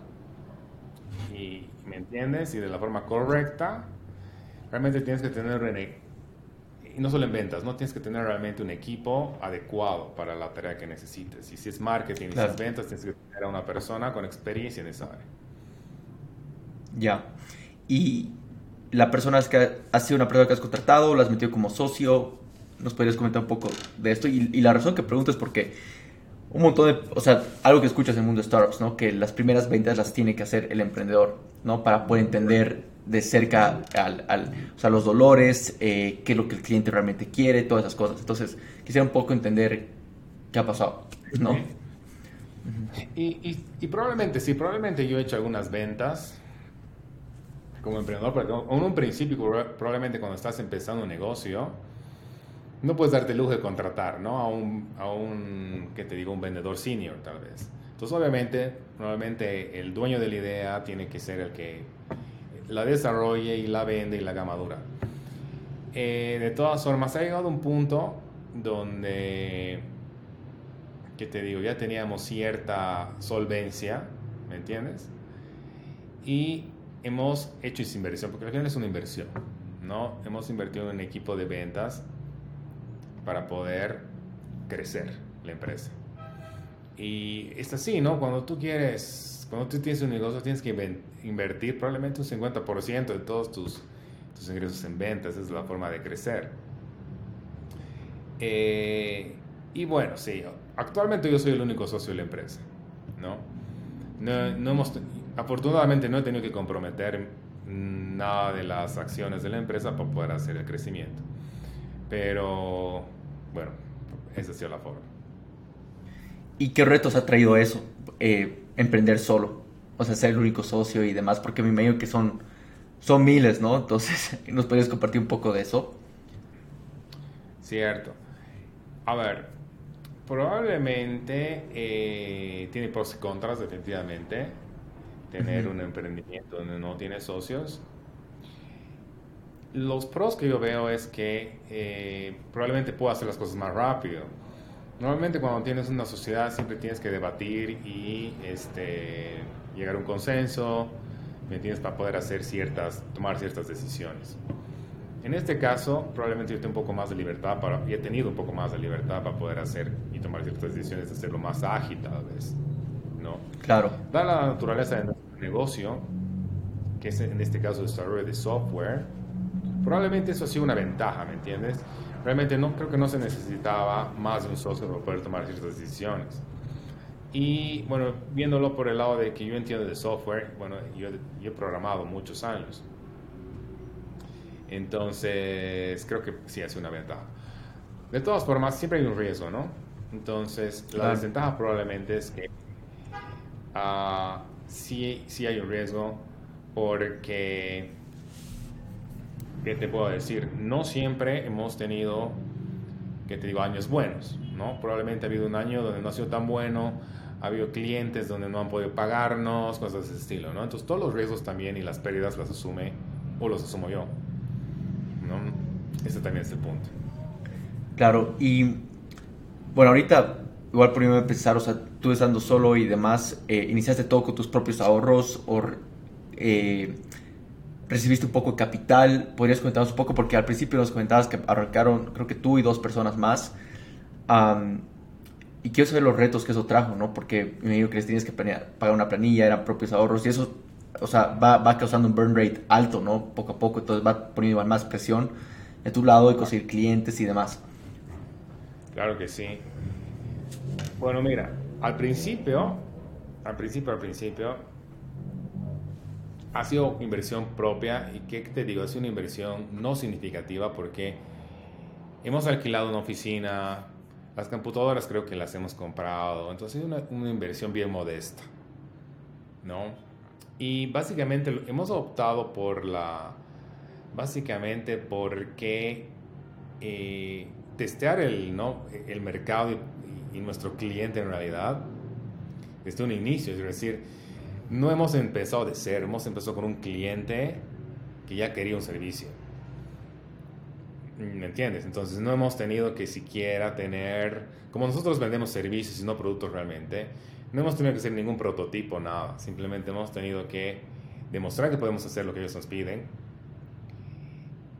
y, ¿me entiendes? Y de la forma correcta, realmente tienes que tener un, y no solo en ventas, no tienes que tener realmente un equipo adecuado para la tarea que necesites. Y si es marketing, claro. si es ventas, tienes que tener a una persona con experiencia en esa área. Ya. Y la persona que ha sido una persona que has contratado, la has metido como socio, nos podrías comentar un poco de esto. Y, y, la razón que pregunto es porque un montón de, o sea, algo que escuchas en el mundo de startups, ¿no? Que las primeras ventas las tiene que hacer el emprendedor, ¿no? Para poder entender de cerca al, al o sea, los dolores, eh, qué es lo que el cliente realmente quiere, todas esas cosas. Entonces, quisiera un poco entender qué ha pasado, ¿no? Y, y, y probablemente, sí, probablemente yo he hecho algunas ventas como emprendedor, pero en un principio, probablemente cuando estás empezando un negocio, no puedes darte el lujo de contratar, ¿no? A un, a un, ¿qué te digo? Un vendedor senior, tal vez. Entonces, obviamente, normalmente el dueño de la idea tiene que ser el que la desarrolle y la vende y la gama dura. Eh, de todas formas, ha llegado un punto donde, ¿qué te digo? Ya teníamos cierta solvencia, ¿me entiendes? Y hemos hecho esa inversión, porque al final es una inversión, ¿no? Hemos invertido en un equipo de ventas para poder crecer la empresa. Y es así, ¿no? Cuando tú quieres, cuando tú tienes un negocio, tienes que invertir probablemente un 50% de todos tus, tus ingresos en ventas, es la forma de crecer. Eh, y bueno, sí, actualmente yo soy el único socio de la empresa, ¿no? No, no hemos, afortunadamente no he tenido que comprometer nada de las acciones de la empresa para poder hacer el crecimiento. Pero bueno, esa ha sido la forma. ¿Y qué retos ha traído eso? Eh, emprender solo, o sea, ser el único socio y demás, porque me imagino que son, son miles, ¿no? Entonces, ¿nos podrías compartir un poco de eso? Cierto. A ver, probablemente eh, tiene pros y contras, definitivamente, tener uh -huh. un emprendimiento donde no tiene socios los pros que yo veo es que eh, probablemente puedo hacer las cosas más rápido. Normalmente cuando tienes una sociedad siempre tienes que debatir y este, llegar a un consenso, ¿me entiendes? Para poder hacer ciertas, tomar ciertas decisiones. En este caso, probablemente yo tengo un poco más de libertad para, y he tenido un poco más de libertad para poder hacer y tomar ciertas decisiones, de hacerlo más ágil tal vez, ¿no? Claro. Dada la naturaleza de nuestro negocio, que es en este caso desarrollo de software, probablemente eso ha sido una ventaja, ¿me entiendes? Realmente no creo que no se necesitaba más de un software para poder tomar ciertas decisiones. Y bueno, viéndolo por el lado de que yo entiendo de software, bueno, yo, yo he programado muchos años. Entonces, creo que sí hace una ventaja. De todas formas, siempre hay un riesgo, ¿no? Entonces, la desventaja probablemente es que uh, sí, sí hay un riesgo porque, ¿qué te puedo decir? No siempre hemos tenido, que te digo, años buenos, ¿no? Probablemente ha habido un año donde no ha sido tan bueno, ha habido clientes donde no han podido pagarnos, cosas de ese estilo, ¿no? Entonces, todos los riesgos también y las pérdidas las asume o los asumo yo. ¿no? Ese también es el punto. Claro, y bueno, ahorita igual por empezar, o sea, tú estando solo y demás, eh, iniciaste todo con tus propios ahorros o eh, recibiste un poco de capital, podrías comentarnos un poco, porque al principio nos comentabas que arrancaron, creo que tú y dos personas más, y quiero saber los retos que eso trajo, ¿no? Porque me digo que les tienes que pagar una planilla, eran propios ahorros, y eso o sea, va, va, causando un burn rate alto, ¿no? Poco a poco, entonces va poniendo más presión de tu lado de conseguir clientes y demás. Claro que sí. Bueno, mira, al principio, al principio, al principio, ha sido inversión propia y qué te digo, es una inversión no significativa porque hemos alquilado una oficina, las computadoras creo que las hemos comprado, entonces es una, una inversión bien modesta, ¿no? Y básicamente hemos optado por la, básicamente porque eh, testear el, ¿no? el mercado y, nuestro cliente en realidad desde un inicio, es decir, no hemos empezado de ser, hemos empezado con un cliente que ya quería un servicio. ¿Me entiendes? Entonces no hemos tenido que siquiera tener, como nosotros vendemos servicios y no productos realmente, no hemos tenido que hacer ningún prototipo, nada. Simplemente hemos tenido que demostrar que podemos hacer lo que ellos nos piden.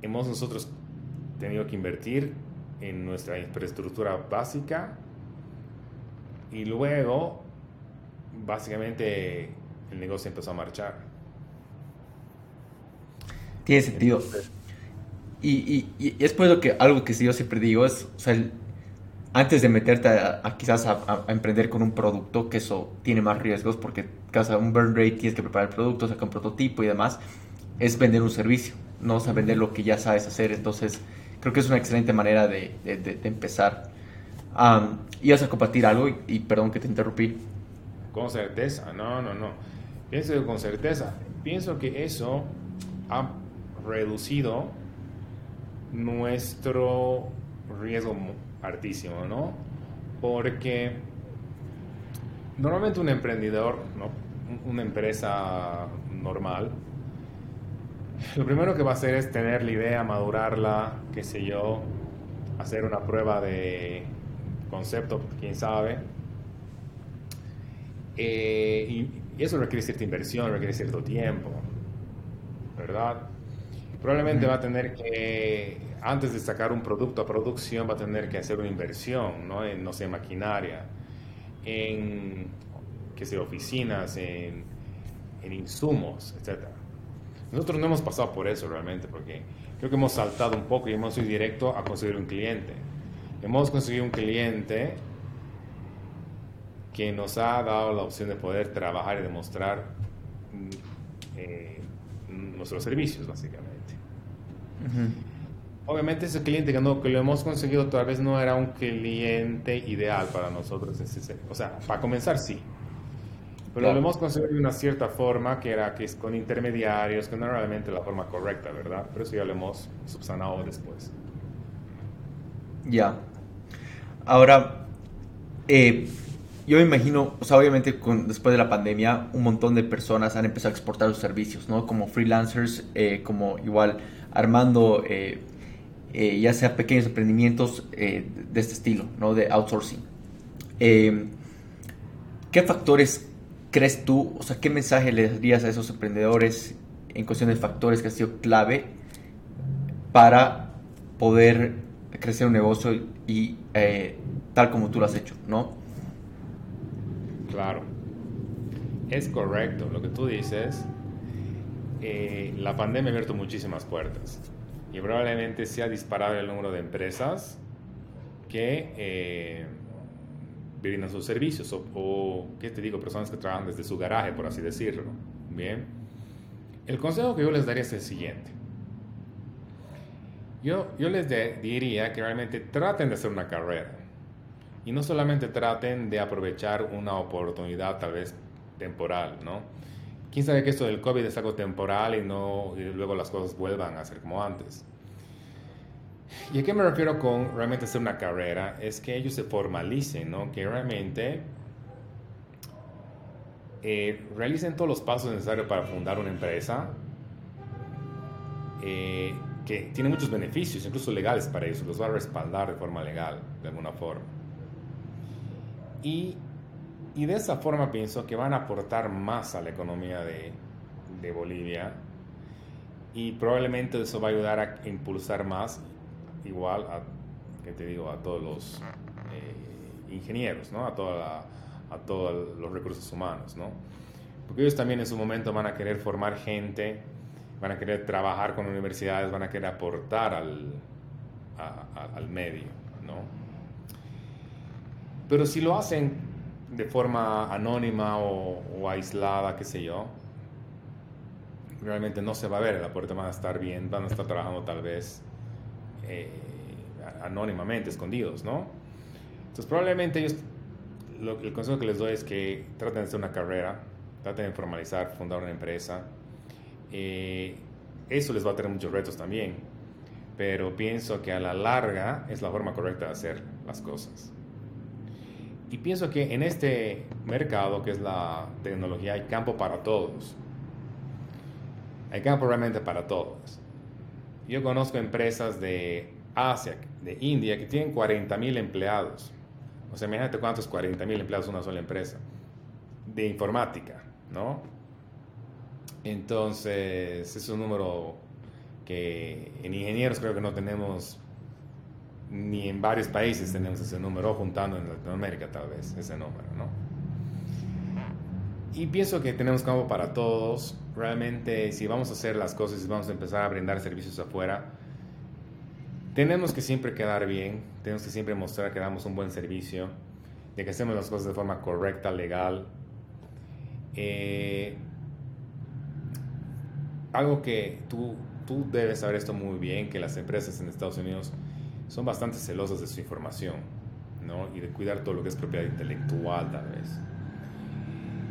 Hemos nosotros tenido que invertir en nuestra infraestructura básica y luego, básicamente, el negocio empezó a marchar. Tiene sentido. y, y, y, es por eso que algo que yo siempre digo es, o sea, el, antes de meterte a, quizás a, emprender con un producto, que eso tiene más riesgos porque casa un burn rate tienes que preparar el producto, sacar un prototipo y demás, es vender un servicio, no o vender lo que ya sabes hacer. Entonces, creo que es una excelente manera de, de, empezar. Um, ¿Ibas a compartir algo? Y, perdón que te interrumpí. Con certeza, no, no, no. Pienso con certeza. Pienso que eso ha reducido nuestro riesgo altísimo, ¿no? Porque normalmente un emprendedor, ¿no? una empresa normal, lo primero que va a hacer es tener la idea, madurarla, qué sé yo, hacer una prueba de concepto, quién sabe. Eh, y, eso requiere cierta inversión, requiere cierto tiempo, ¿verdad? Probablemente va a tener que antes de sacar un producto a producción va a tener que hacer una inversión, ¿no? En, no sé, maquinaria, en, qué sé, oficinas, en, en insumos, etc. Nosotros no hemos pasado por eso realmente, porque creo que hemos saltado un poco y hemos ido directo a conseguir un cliente. Hemos conseguido un cliente que nos ha dado la opción de poder trabajar y demostrar mm, eh, nuestros servicios, básicamente. Obviamente ese cliente que, no, que lo hemos conseguido tal vez no era un cliente ideal para nosotros. O sea, para comenzar sí. Pero lo hemos conseguido de una cierta forma que era que es con intermediarios, que no era realmente la forma correcta, ¿verdad? Pero eso ya lo hemos subsanado después. Ya. Ahora, eh, yo me imagino, o sea, obviamente con, después de la pandemia, un montón de personas han empezado a exportar sus servicios, ¿no? Como freelancers, eh, como igual armando eh, ya sea pequeños emprendimientos de este estilo, ¿no? de outsourcing. Eh, ¿Qué factores crees tú, o sea, qué mensaje le darías a esos emprendedores en cuestión de factores que han sido clave para poder crecer un negocio y eh, tal como tú lo has hecho, ¿no? Claro, es correcto lo que tú dices. Eh, la pandemia ha abierto muchísimas puertas y probablemente se ha disparado el número de empresas que eh, brindan sus servicios o, o, ¿qué te digo? Personas que trabajan desde su garaje, por así decirlo. Bien. El consejo que yo les daría es el siguiente. Yo, yo les diría que realmente traten de hacer una carrera y no solamente traten de aprovechar una oportunidad tal vez temporal, ¿no? ¿Quién sabe que esto del COVID es algo temporal y, no, luego las cosas vuelvan a ser como antes? ¿Y a qué me refiero con realmente hacer una carrera? Es que ellos se formalicen, ¿no? Que realmente eh, realicen todos los pasos necesarios para fundar una empresa eh, que tiene muchos beneficios, incluso legales para ellos, los va a respaldar de forma legal, de alguna forma. Y, y de esa forma pienso que van a aportar más a la economía de, de Bolivia y probablemente eso va a ayudar a impulsar más igual a, ¿qué te digo? a todos los eh, ingenieros, ¿no? a, toda la, a todos los recursos humanos. ¿no? Porque ellos también en su momento van a querer formar gente, van a querer trabajar con universidades, van a querer aportar al, al medio. ¿no? Pero si lo hacen de forma anónima o, o, aislada, qué sé yo, realmente no se va a ver, la puerta van a estar bien, van a estar trabajando tal vez eh, anónimamente, escondidos, ¿no? Entonces probablemente ellos, lo, el consejo que les doy es que traten de hacer una carrera, traten de formalizar, fundar una empresa. Eh, eso les va a tener muchos retos también, pero pienso que a la larga es la forma correcta de hacer las cosas. Y pienso que en este mercado que es la tecnología hay campo para todos. Hay campo realmente para todos. Yo conozco empresas de Asia, de India, que tienen 40 mil empleados. O sea, imagínate cuántos 40 mil empleados una sola empresa de informática, ¿no? Entonces, es un número que en ingenieros creo que no tenemos, ni en varios países tenemos ese número, juntando en Latinoamérica tal vez, ese número, ¿no? Y pienso que tenemos campo para todos. Realmente, si vamos a hacer las cosas y vamos a empezar a brindar servicios afuera, tenemos que siempre quedar bien, tenemos que siempre mostrar que damos un buen servicio, de que hacemos las cosas de forma correcta, legal. Eh, algo que tú, tú debes saber esto muy bien, que las empresas en Estados Unidos son bastante celosas de su información, ¿no? Y de cuidar todo lo que es propiedad intelectual, tal vez.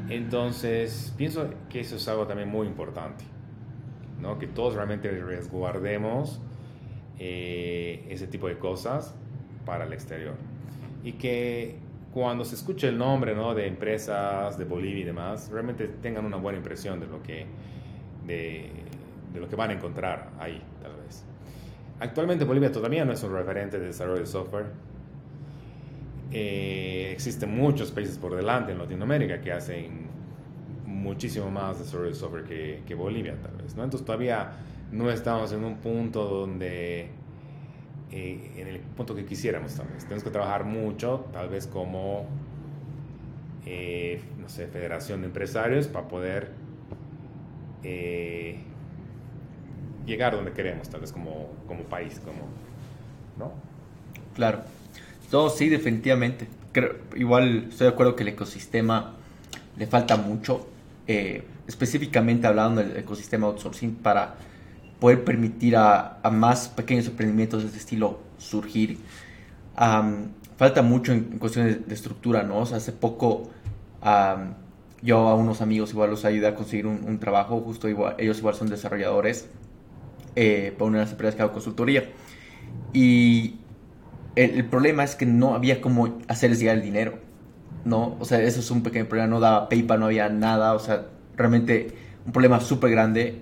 Entonces, pienso que eso es algo también muy importante, ¿no? Que todos realmente resguardemos eh, ese tipo de cosas para el exterior. Y que cuando se escuche el nombre ¿no? de empresas de Bolivia y demás, realmente tengan una buena impresión de lo que, de, lo que van a encontrar ahí, tal vez. Actualmente Bolivia todavía no es un referente de desarrollo de software eh, existen muchos países por delante en Latinoamérica que hacen muchísimo más desarrollo de software que, que, Bolivia, tal vez. ¿no? Entonces todavía no estamos en un punto donde, eh, en el punto que quisiéramos, tal vez. Tenemos que trabajar mucho, tal vez como, eh, no sé, federación de empresarios para poder eh, llegar donde queremos, tal vez como, como país, como, ¿no? Claro. No, sí, definitivamente. Creo, igual estoy de acuerdo que el ecosistema le falta mucho, eh, específicamente hablando del ecosistema outsourcing, para poder permitir a, más pequeños emprendimientos de este estilo surgir. Falta mucho en, cuestiones de estructura, ¿no? O sea, hace poco yo a unos amigos igual los ayudé a conseguir un, trabajo, justo igual, ellos igual son desarrolladores eh, para una de las empresas que hago consultoría. Y el, problema es que no había cómo hacerles llegar el dinero, ¿no? O sea, eso es un pequeño problema, no daba PayPal, no había nada, o sea, realmente un problema súper grande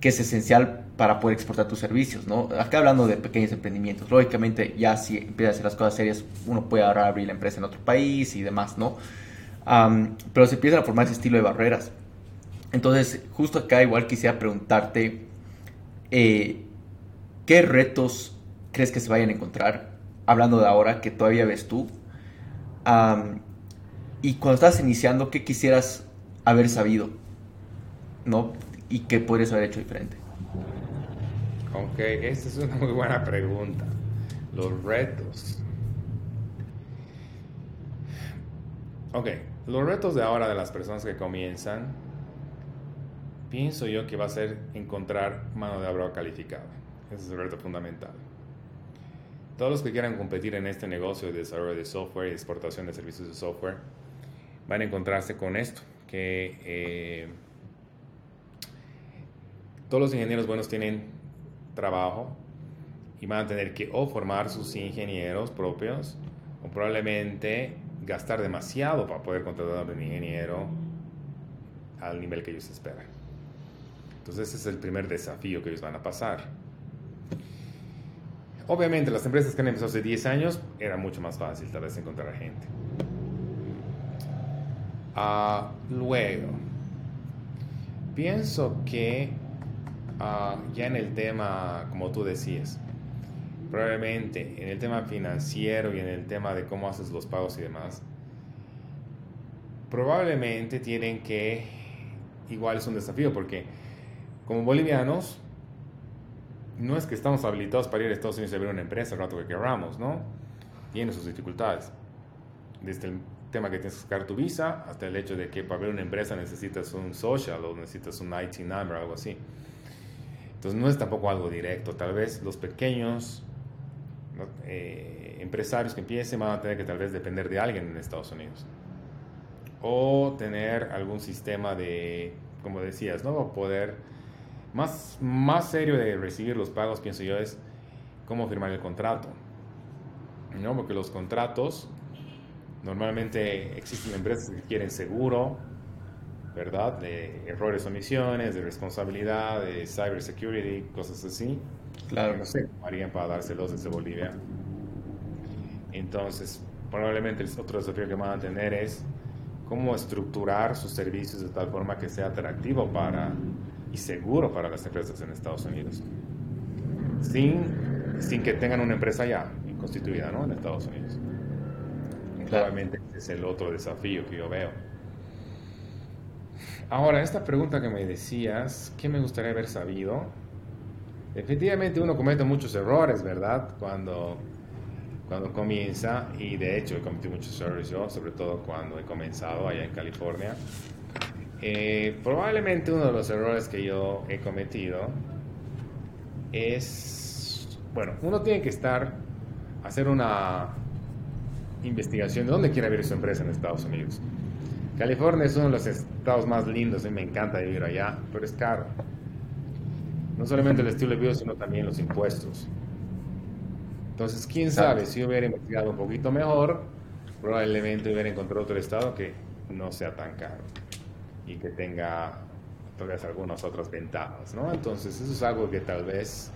que es esencial para poder exportar tus servicios, ¿no? Acá hablando de pequeños emprendimientos, lógicamente ya si empiezas a hacer las cosas serias, uno puede abrir la empresa en otro país y demás, ¿no? Pero se empiezan a formar ese estilo de barreras. Entonces, justo acá igual quisiera preguntarte, eh, ¿qué retos crees que se vayan a encontrar? Hablando de ahora, que todavía ves tú. y cuando estás iniciando, ¿qué quisieras haber sabido? ¿No? ¿Y qué podrías haber hecho diferente? Ok, esta es una muy buena pregunta. Los retos. Ok, los retos de ahora de las personas que comienzan, pienso yo que va a ser encontrar mano de obra calificada. Ese es el reto fundamental. Todos los que quieran competir en este negocio de desarrollo de software y exportación de servicios de software van a encontrarse con esto, que eh, todos los ingenieros buenos tienen trabajo y van a tener que o formar sus ingenieros propios o probablemente gastar demasiado para poder contratar a un ingeniero al nivel que ellos esperan. Entonces ese es el primer desafío que ellos van a pasar. Obviamente las empresas que han empezado hace 10 años era mucho más fácil tal vez encontrar gente. Ah, luego, pienso que ah, ya en el tema, como tú decías, probablemente en el tema financiero y en el tema de cómo haces los pagos y demás, probablemente tienen que, igual es un desafío, porque como bolivianos, no es que estamos habilitados para ir a Estados Unidos y abrir una empresa el rato que queramos, ¿no? Tiene sus dificultades. Desde el tema que tienes que sacar tu visa hasta el hecho de que para abrir una empresa necesitas un social o necesitas un IT number o algo así. Entonces no es tampoco algo directo. Tal vez los pequeños eh, empresarios que empiecen van a tener que tal vez depender de alguien en Estados Unidos. O tener algún sistema de, como decías, ¿no? Poder más, más serio de recibir los pagos, pienso yo, es cómo firmar el contrato. ¿no? Porque los contratos, normalmente existen empresas que quieren seguro, ¿verdad? De errores, omisiones, de responsabilidad, de cybersecurity, cosas así. Claro. No sé cómo harían para dárselos desde Bolivia. Entonces, probablemente el otro desafío que van a tener es cómo estructurar sus servicios de tal forma que sea atractivo para y seguro para las empresas en Estados Unidos, sin, sin que tengan una empresa ya constituida ¿no? en Estados Unidos. Claramente ese es el otro desafío que yo veo. Ahora, esta pregunta que me decías, ¿qué me gustaría haber sabido? Efectivamente uno comete muchos errores, ¿verdad? Cuando, cuando comienza, y de hecho he cometido muchos errores yo, sobre todo cuando he comenzado allá en California. Eh, probablemente uno de los errores que yo he cometido es, bueno, uno tiene que estar, hacer una investigación de dónde quiere vivir su empresa en Estados Unidos. California es uno de los estados más lindos y me encanta vivir allá, pero es caro. No solamente el estilo de vida, sino también los impuestos. Entonces, quién sabe, si hubiera investigado un poquito mejor, probablemente hubiera encontrado otro estado que no sea tan caro y que tenga tal vez algunas otras ventajas, ¿no? Entonces eso es algo que tal vez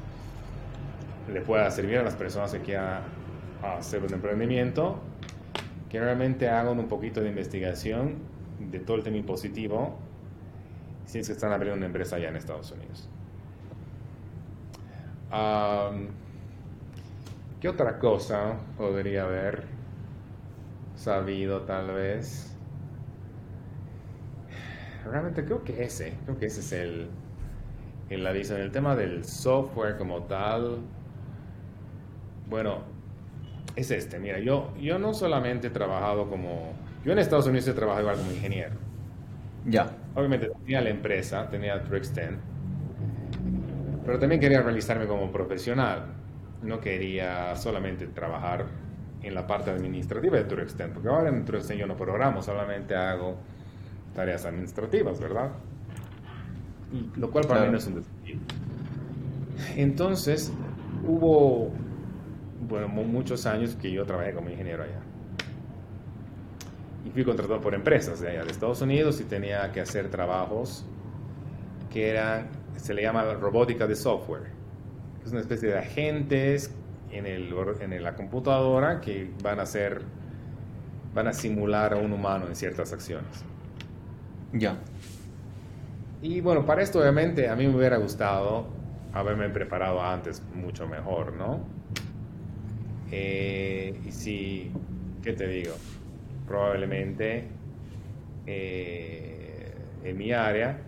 le pueda servir a las personas que quieran hacer un emprendimiento, que realmente hagan un poquito de investigación de todo el tema impositivo si es que están abriendo una empresa allá en Estados Unidos. ¿Qué otra cosa podría haber sabido tal vez? realmente creo que ese, creo que ese es el, el aviso. En el tema del software como tal, bueno, es este. Mira, yo, yo no solamente he trabajado como... Yo en Estados Unidos he trabajado igual como ingeniero. Ya. Obviamente tenía la empresa, tenía Trixten, pero también quería realizarme como profesional. No quería solamente trabajar en la parte administrativa de Trixten, porque ahora en Trixten yo no programo, solamente hago tareas administrativas, ¿verdad? lo cual para mí no es un desafío. Entonces, hubo, bueno, muchos años que yo trabajé como ingeniero allá. Y fui contratado por empresas de allá de Estados Unidos y tenía que hacer trabajos que eran, se le llama robótica de software. Es una especie de agentes en, el, en la computadora que van a hacer, van a simular a un humano en ciertas acciones. Ya. Y bueno, para esto obviamente a mí me hubiera gustado haberme preparado antes mucho mejor, ¿no? Eh, y si, ¿qué te digo? Probablemente eh, en mi área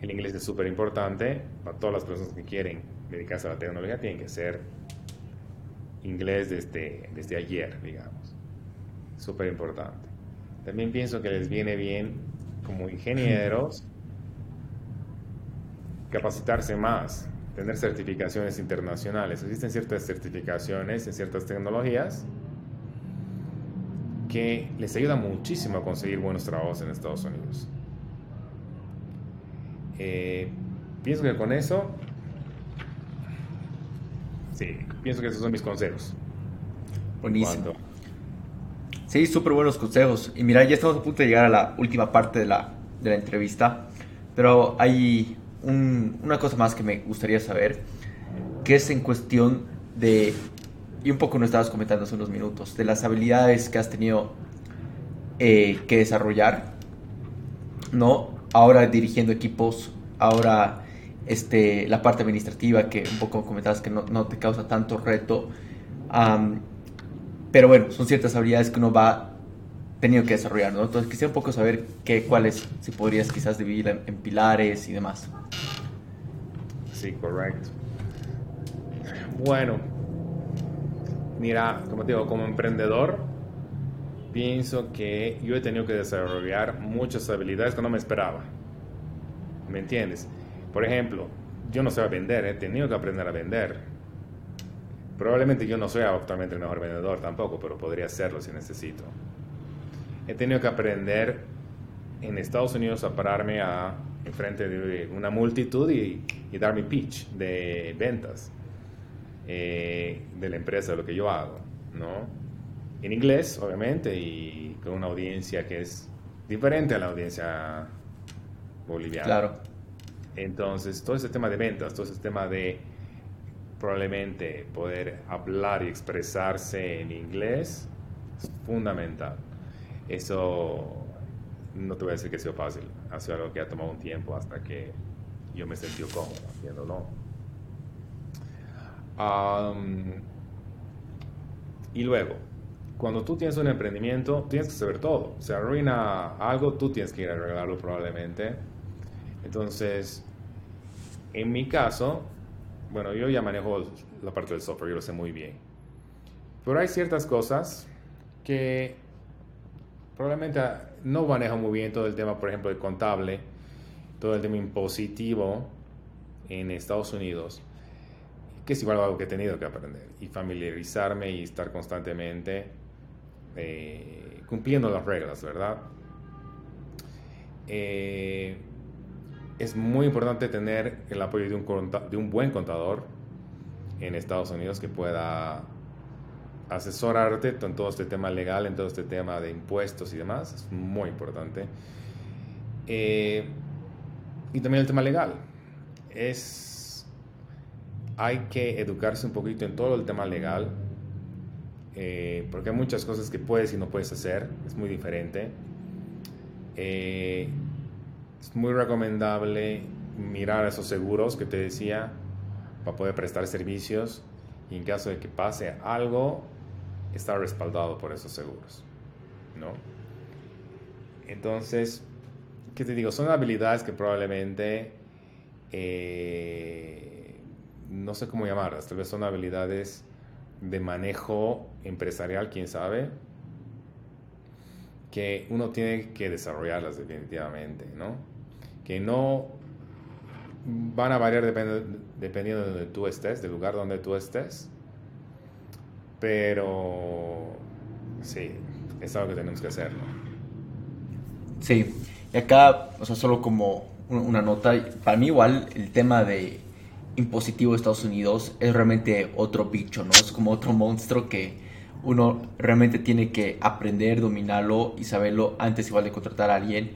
el inglés es súper importante para todas las personas que quieren dedicarse a la tecnología, tienen que ser inglés desde, desde ayer, digamos. Súper importante. También pienso que les viene bien como ingenieros capacitarse más, tener certificaciones internacionales. Existen ciertas certificaciones en ciertas tecnologías que les ayuda muchísimo a conseguir buenos trabajos en Estados Unidos. Eh, pienso que con eso, sí, pienso que esos son mis consejos. Buenísimo. Sí, súper buenos consejos. Y mira, ya estamos a punto de llegar a la última parte de la, de la entrevista, pero hay una cosa más que me gustaría saber, que es en cuestión de, y un poco nos estabas comentando hace unos minutos, de las habilidades que has tenido eh, que desarrollar, ¿no? Ahora dirigiendo equipos, ahora este, la parte administrativa que un poco comentabas que no, no te causa tanto reto. pero bueno, son ciertas habilidades que uno va teniendo que desarrollar, ¿no? Entonces quisiera un poco saber qué, cuáles, si podrías quizás dividir en, en pilares y demás. Sí, correcto. Bueno, mira, como te digo, como emprendedor, pienso que yo he tenido que desarrollar muchas habilidades que no me esperaba. ¿Me entiendes? Por ejemplo, yo no sé vender, he tenido que aprender a vender. Probablemente yo no soy actualmente el mejor vendedor tampoco, pero podría hacerlo si necesito he tenido que aprender en Estados Unidos a pararme a, enfrente de una multitud y, dar mi pitch de ventas eh, de la empresa, de lo que yo hago, ¿no? En inglés, obviamente, y con una audiencia que es diferente a la audiencia boliviana. Claro. Entonces, todo ese tema de ventas, todo ese tema de probablemente poder hablar y expresarse en inglés es fundamental. Eso no te voy a decir que ha sido fácil, ha sido algo que ha tomado un tiempo hasta que yo me sentí cómodo haciéndolo. y luego, cuando tú tienes un emprendimiento, tienes que saber todo. Se arruina algo, tú tienes que ir a arreglarlo probablemente. Entonces, en mi caso, bueno, yo ya manejo la parte del software, yo lo sé muy bien. Pero hay ciertas cosas que probablemente no maneja muy bien todo el tema, por ejemplo, de contable, todo el tema impositivo en Estados Unidos, que es igual algo que he tenido que aprender y familiarizarme y estar constantemente eh, cumpliendo las reglas, ¿verdad? Eh, es muy importante tener el apoyo de un, buen contador en Estados Unidos que pueda asesorarte en todo este tema legal, en todo este tema de impuestos y demás, es muy importante. Eh, y también el tema legal. Es, hay que educarse un poquito en todo el tema legal, eh, porque hay muchas cosas que puedes y no puedes hacer, es muy diferente. Eh, es muy recomendable mirar esos seguros que te decía para poder prestar servicios y en caso de que pase algo, está respaldado por esos seguros, ¿no? Entonces, ¿qué te digo? Son habilidades que probablemente, eh, no sé cómo llamarlas, tal vez son habilidades de manejo empresarial, quién sabe, que uno tiene que desarrollarlas definitivamente, ¿no? Que no van a variar dependiendo de donde tú estés, del lugar donde tú estés, pero sí, es algo que tenemos que hacer, Sí, y acá, o sea, solo como una nota, para mí igual el tema de impositivo de Estados Unidos es realmente otro bicho, ¿no? Es como otro monstruo que uno realmente tiene que aprender, dominarlo y saberlo antes igual de contratar a alguien.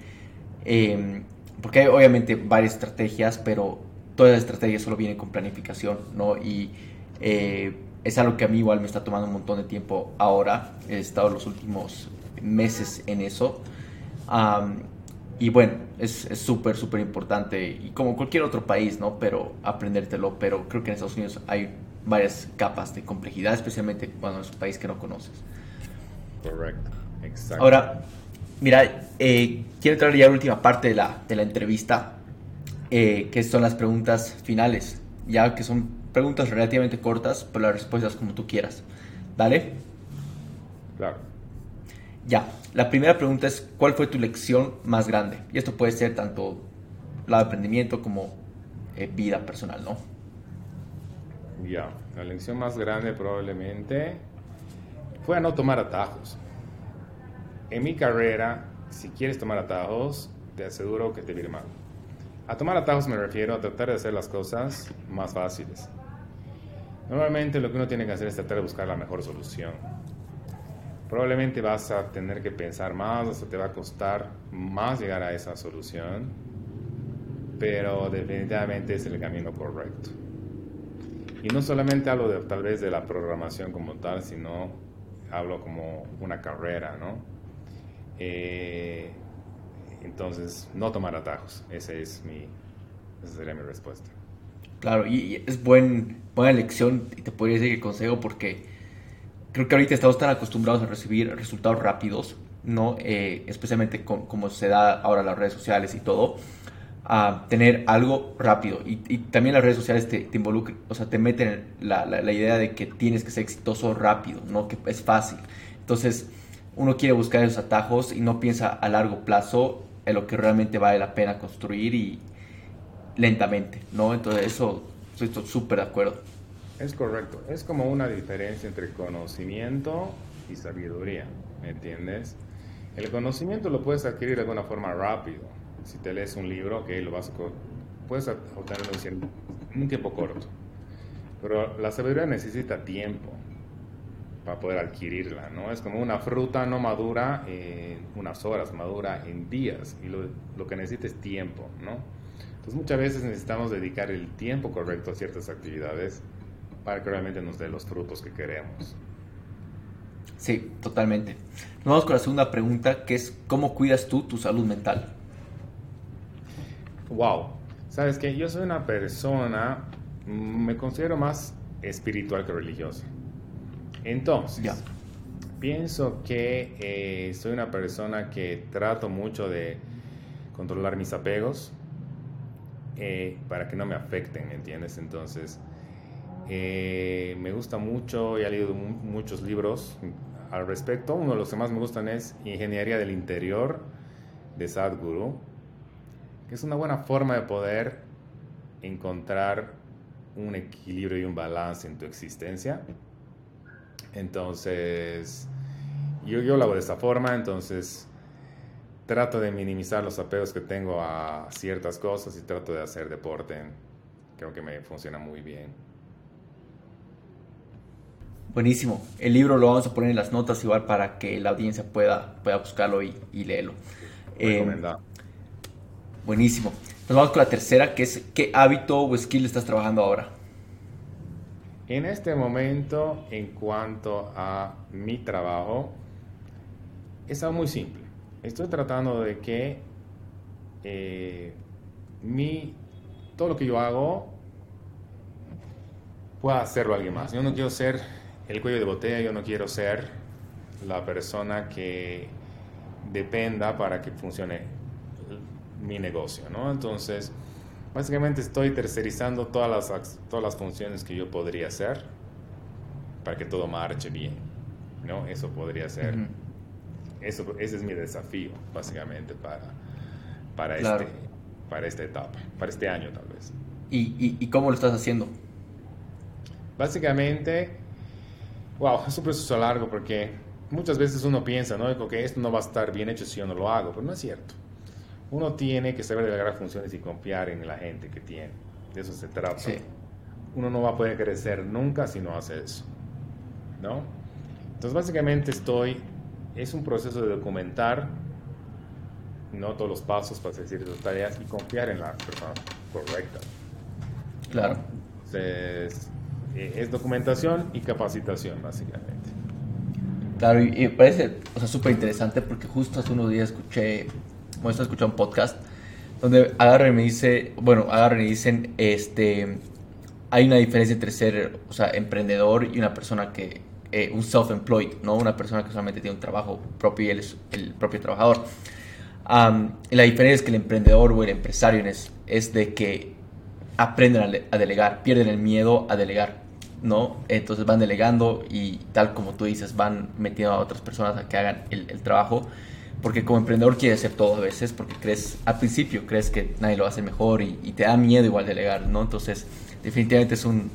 Em, porque hay obviamente varias estrategias, pero todas las estrategias solo vienen con planificación, ¿no? Y eh, es algo que a mí igual me está tomando un montón de tiempo ahora. He estado los últimos meses en eso. y bueno, es súper, súper importante y como cualquier otro país, ¿no? Pero aprendértelo, pero creo que en Estados Unidos hay varias capas de complejidad, especialmente cuando es un país que no conoces. Correcto, exacto. Ahora, mira, eh, quiero entrar ya a la última parte de la, de la entrevista, eh, que son las preguntas finales, ya que son preguntas relativamente cortas, pero las respuestas como tú quieras. ¿Vale? Claro. Ya, la primera pregunta es, ¿cuál fue tu lección más grande? Y esto puede ser tanto lado de aprendimiento como eh, vida personal, ¿no? Ya, la lección más grande probablemente fue a no tomar atajos. En mi carrera, si quieres tomar atajos, te aseguro que te viene mal. A tomar atajos me refiero a tratar de hacer las cosas más fáciles. Normalmente lo que uno tiene que hacer es tratar de buscar la mejor solución probablemente vas a tener que pensar más, sea, te va a costar más llegar a esa solución, pero definitivamente es el camino correcto. Y no solamente hablo de, tal vez de la programación como tal, sino hablo como una carrera, ¿no? Eh, entonces, no tomar atajos, esa, es mi, esa sería mi respuesta. Claro, y es buen, buena lección, y te podría decir que consejo porque creo que ahorita estamos tan acostumbrados a recibir resultados rápidos, ¿no? Eh, especialmente con, como se da ahora las redes sociales y todo, a tener algo rápido. Y, también las redes sociales te, te involucran, o sea, te meten la, la, idea de que tienes que ser exitoso rápido, ¿no? Que es fácil. Entonces, uno quiere buscar esos atajos y no piensa a largo plazo en lo que realmente vale la pena construir y lentamente, ¿no? Entonces, eso estoy súper de acuerdo. Es correcto. Es como una diferencia entre conocimiento y sabiduría, ¿me entiendes? El conocimiento lo puedes adquirir de alguna forma rápido. Si te lees un libro, que lo vas puedes obtenerlo en un tiempo corto. Pero la sabiduría necesita tiempo para poder adquirirla, ¿no? Es como una fruta no madura en unas horas, madura en días y lo, lo que necesita es tiempo, ¿no? Entonces muchas veces necesitamos dedicar el tiempo correcto a ciertas actividades para que realmente nos dé los frutos que queremos. Sí, totalmente. Nos vamos con la segunda pregunta, que es ¿cómo cuidas tú tu salud mental? Wow, sabes que yo soy una persona, mm, me considero más espiritual que religiosa. Entonces, pienso que eh, soy una persona que trato mucho de controlar mis apegos eh, para que no me afecten, ¿me entiendes? Entonces, eh, me gusta mucho he leído muchos libros al respecto. Uno de los que más me gustan es Ingeniería del Interior de Sadhguru, es una buena forma de poder encontrar un equilibrio y un balance en tu existencia. Entonces, yo, yo lo hago de esta forma, entonces trato de minimizar los apegos que tengo a ciertas cosas y trato de hacer deporte. Creo que me funciona muy bien. Buenísimo. El libro lo vamos a poner en las notas igual para que la audiencia pueda, pueda buscarlo y, y leerlo. Eh, buenísimo. Nos vamos con la tercera, que es ¿qué hábito o skill estás trabajando ahora? En este momento, en cuanto a mi trabajo, es algo muy simple. Estoy tratando de que eh, mi, todo lo que yo hago pueda hacerlo alguien más. Yo no quiero ser el cuello de botella, yo no quiero ser la persona que dependa para que funcione mi negocio, ¿no? Entonces, básicamente estoy tercerizando todas las, todas las funciones que yo podría hacer para que todo marche bien, ¿no? Eso podría ser, eso, ese es mi desafío, básicamente, para, para, este, para esta etapa, para este año tal vez. ¿Y, y cómo lo estás haciendo? Básicamente, Wow, es un proceso largo porque muchas veces uno piensa, ¿no? Que esto no va a estar bien hecho si yo no lo hago, pero no es cierto. Uno tiene que saber delegar funciones y confiar en la gente que tiene. De eso se trata. Uno no va a poder crecer nunca si no hace eso, ¿no? Entonces, básicamente estoy, es un proceso de documentar, no todos los pasos para hacer ciertas tareas y confiar en la persona correcta. Claro. Entonces, eh, es documentación y capacitación, básicamente. Claro, y, me parece, o sea, súper interesante porque justo hace unos días escuché bueno, estoy escuchando un podcast donde agarran y me dice, bueno, agarran y dicen, este, hay una diferencia entre ser, o sea, emprendedor y una persona que, eh, un self-employed, ¿no? Una persona que solamente tiene un trabajo propio y él es el propio trabajador. y la diferencia es que el emprendedor o el empresario es, es de que aprenden a, delegar, pierden el miedo a delegar, ¿no? Entonces van delegando y tal como tú dices, van metiendo a otras personas a que hagan el, el trabajo porque como emprendedor quieres hacer todo a veces, porque crees, al principio crees que nadie lo hace mejor y, te da miedo igual delegar, ¿no? Entonces, definitivamente es un,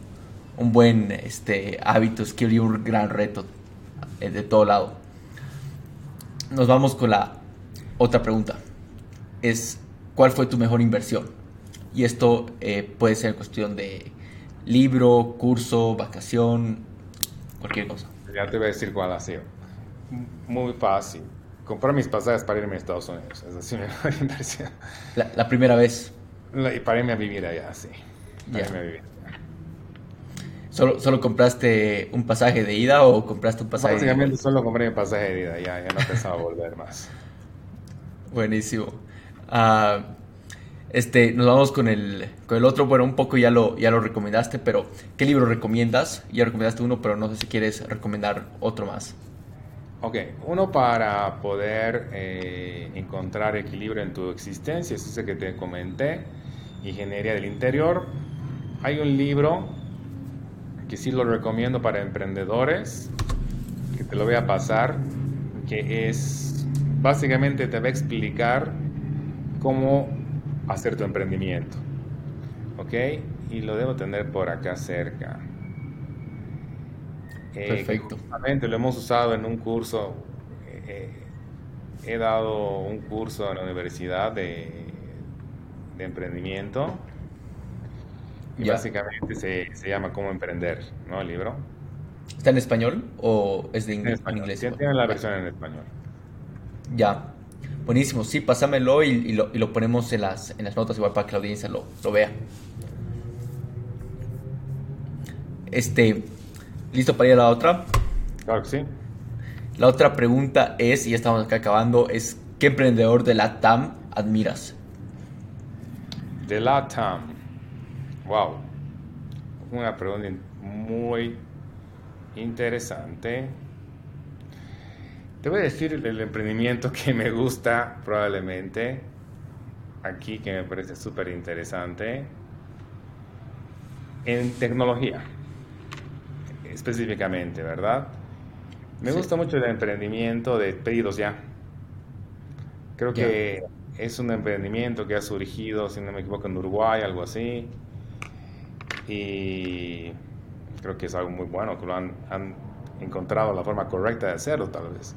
un buen este, hábito, skill y un gran reto eh, de todo lado. Nos vamos con la otra pregunta. Es, ¿cuál fue tu mejor inversión? Y esto eh, puede ser cuestión de libro, curso, vacación, cualquier cosa. Ya te voy a decir cuál ha sido. Muy fácil comprar mis pasajes para irme a Estados Unidos. Es así mi mejor inversión. La, primera vez. y para irme a vivir allá, sí. Para irme a vivir. ¿Solo, ¿Solo compraste un pasaje de ida o compraste un pasaje Básicamente de solo compré un pasaje de ida, ya, ya no pensaba volver más. Buenísimo. Uh, este, nos vamos con el, con el otro. Bueno, un poco ya lo, ya lo recomendaste, pero ¿qué libro recomiendas? Ya recomendaste uno, pero no sé si quieres recomendar otro más. Ok, uno para poder eh, encontrar equilibrio en tu existencia, es ese que te comenté, Ingeniería del Interior. Hay un libro que sí lo recomiendo para emprendedores, que te lo voy a pasar, que es, básicamente te va a explicar cómo hacer tu emprendimiento. ¿Ok? Y lo debo tener por acá cerca. Eh, Perfecto. lo hemos usado en un curso. Eh, he dado un curso en la universidad de, emprendimiento. Y básicamente se, se, llama Cómo emprender, ¿no? El libro. ¿Está en español o es de inglés? En inglés. tiene la versión en español. Ya. Buenísimo. Sí, pásamelo y, y, lo, y, lo, ponemos en las, en las notas igual para que la audiencia lo, lo vea. Este, ¿Listo para ir a la otra? Claro que sí. La otra pregunta es, y ya estamos acá acabando, es ¿qué emprendedor de la TAM admiras? De la TAM. Wow. Una pregunta muy interesante. Te voy a decir el emprendimiento que me gusta probablemente aquí, que me parece súper interesante, en tecnología específicamente, ¿verdad? Me gusta mucho el emprendimiento de pedidos ya. Creo que es un emprendimiento que ha surgido, si no me equivoco, en Uruguay, algo así. Y creo que es algo muy bueno, que lo han, encontrado la forma correcta de hacerlo, tal vez.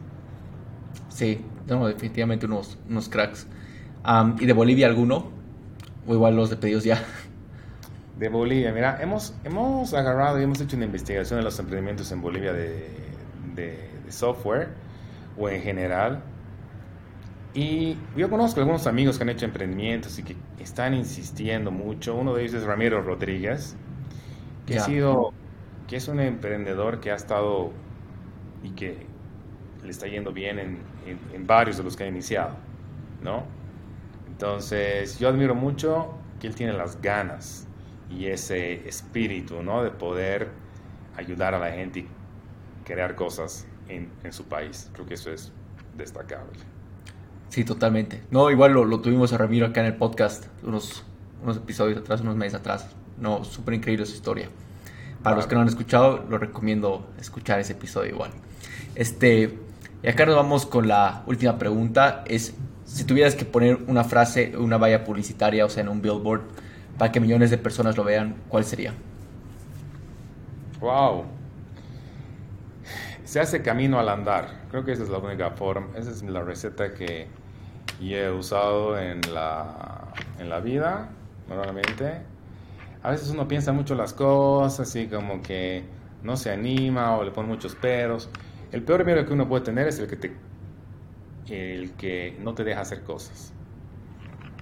Sí, tenemos definitivamente unos, unos cracks. ¿Y de Bolivia alguno? O igual los de pedidos ya. De Bolivia. Mira, hemos, hemos agarrado y hemos hecho una investigación de los emprendimientos en Bolivia de, de, software o en general. Y yo conozco algunos amigos que han hecho emprendimientos y que están insistiendo mucho. Uno de ellos es Ramiro Rodríguez, que ha sido, que es un emprendedor que ha estado y que le está yendo bien en, en, en varios de los que ha iniciado, ¿no? Entonces, yo admiro mucho que él tiene las ganas y ese espíritu, ¿no? De poder ayudar a la gente y crear cosas en, en su país. Creo que eso es destacable. Sí, totalmente. No, igual lo, lo, tuvimos a Ramiro acá en el podcast unos, unos episodios atrás, unos meses atrás. No, súper increíble su historia. Para los que no han escuchado, lo recomiendo escuchar ese episodio igual. Este, y acá nos vamos con la última pregunta. Es, si tuvieras que poner una frase, una valla publicitaria, o sea, en un billboard, para que millones de personas lo vean, ¿cuál sería? Wow. Se hace camino al andar. Creo que esa es la única forma, esa es la receta que he usado en la, en la vida, normalmente. A veces uno piensa mucho las cosas, así como que no se anima o le pone muchos peros. El peor miedo que uno puede tener es el que te el que no te deja hacer cosas.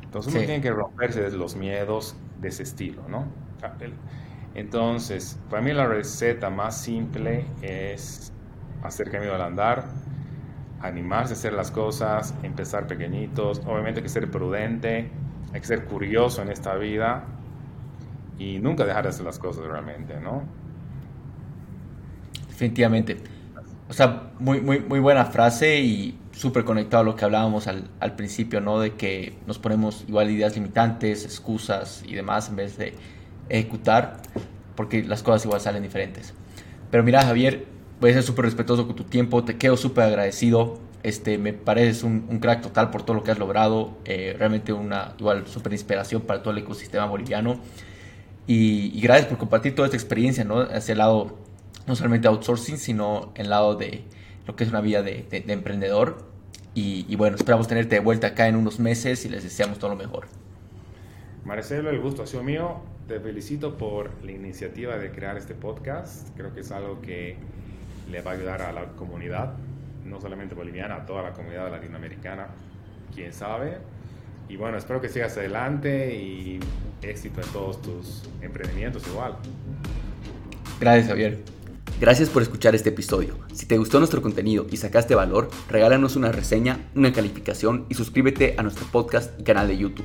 Entonces uno tiene que romperse de los miedos de ese estilo, ¿no? Entonces, para mí la receta más simple es hacer camino al andar, animarse a hacer las cosas, empezar pequeñitos, obviamente hay que ser prudente, hay que ser curioso en esta vida y nunca dejar de hacer las cosas realmente, ¿no? Definitivamente. O sea, muy, muy, muy buena frase y súper conectado a lo que hablábamos al, al, principio, ¿no? De que nos ponemos igual ideas limitantes, excusas y demás en vez de ejecutar, porque las cosas igual salen diferentes. Pero mira, Javier, voy a ser súper respetuoso con tu tiempo, te quedo súper agradecido. Este, me pareces un, un, crack total por todo lo que has logrado, eh, realmente una igual súper inspiración para todo el ecosistema boliviano. Y, y, gracias por compartir toda esta experiencia, ¿no? Hacia el lado, no solamente outsourcing, sino el lado de lo que es una vida de, de, de emprendedor. Y, y, bueno, esperamos tenerte de vuelta acá en unos meses y les deseamos todo lo mejor. Marcelo, el gusto ha sido mío. Te felicito por la iniciativa de crear este podcast. Creo que es algo que le va a ayudar a la comunidad, no solamente boliviana, a toda la comunidad latinoamericana, quién sabe. Y bueno, espero que sigas adelante y éxito en todos tus emprendimientos igual. Gracias, Javier. Gracias por escuchar este episodio. Si te gustó nuestro contenido y sacaste valor, regálanos una reseña, una calificación y suscríbete a nuestro podcast y canal de YouTube.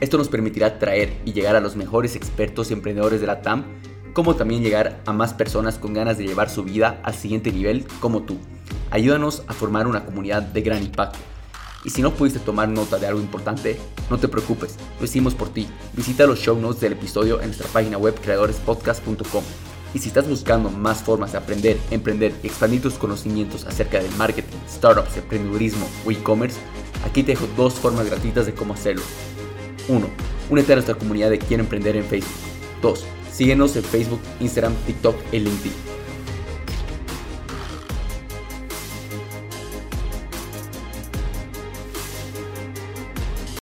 Esto nos permitirá traer y llegar a los mejores expertos y emprendedores de la TAM, como también llegar a más personas con ganas de llevar su vida al siguiente nivel como tú. Ayúdanos a formar una comunidad de gran impacto. Y si no pudiste tomar nota de algo importante, no te preocupes, lo hicimos por ti. Visita los show notes del episodio en nuestra página web creadorespodcast.com. Y si estás buscando más formas de aprender, emprender y expandir tus conocimientos acerca del marketing, startups, emprendedurismo o e-commerce, aquí te dejo dos formas gratuitas de cómo hacerlo. 1. Únete a nuestra comunidad de Quiero Emprender en Facebook. 2. Síguenos en Facebook, Instagram, TikTok y LinkedIn.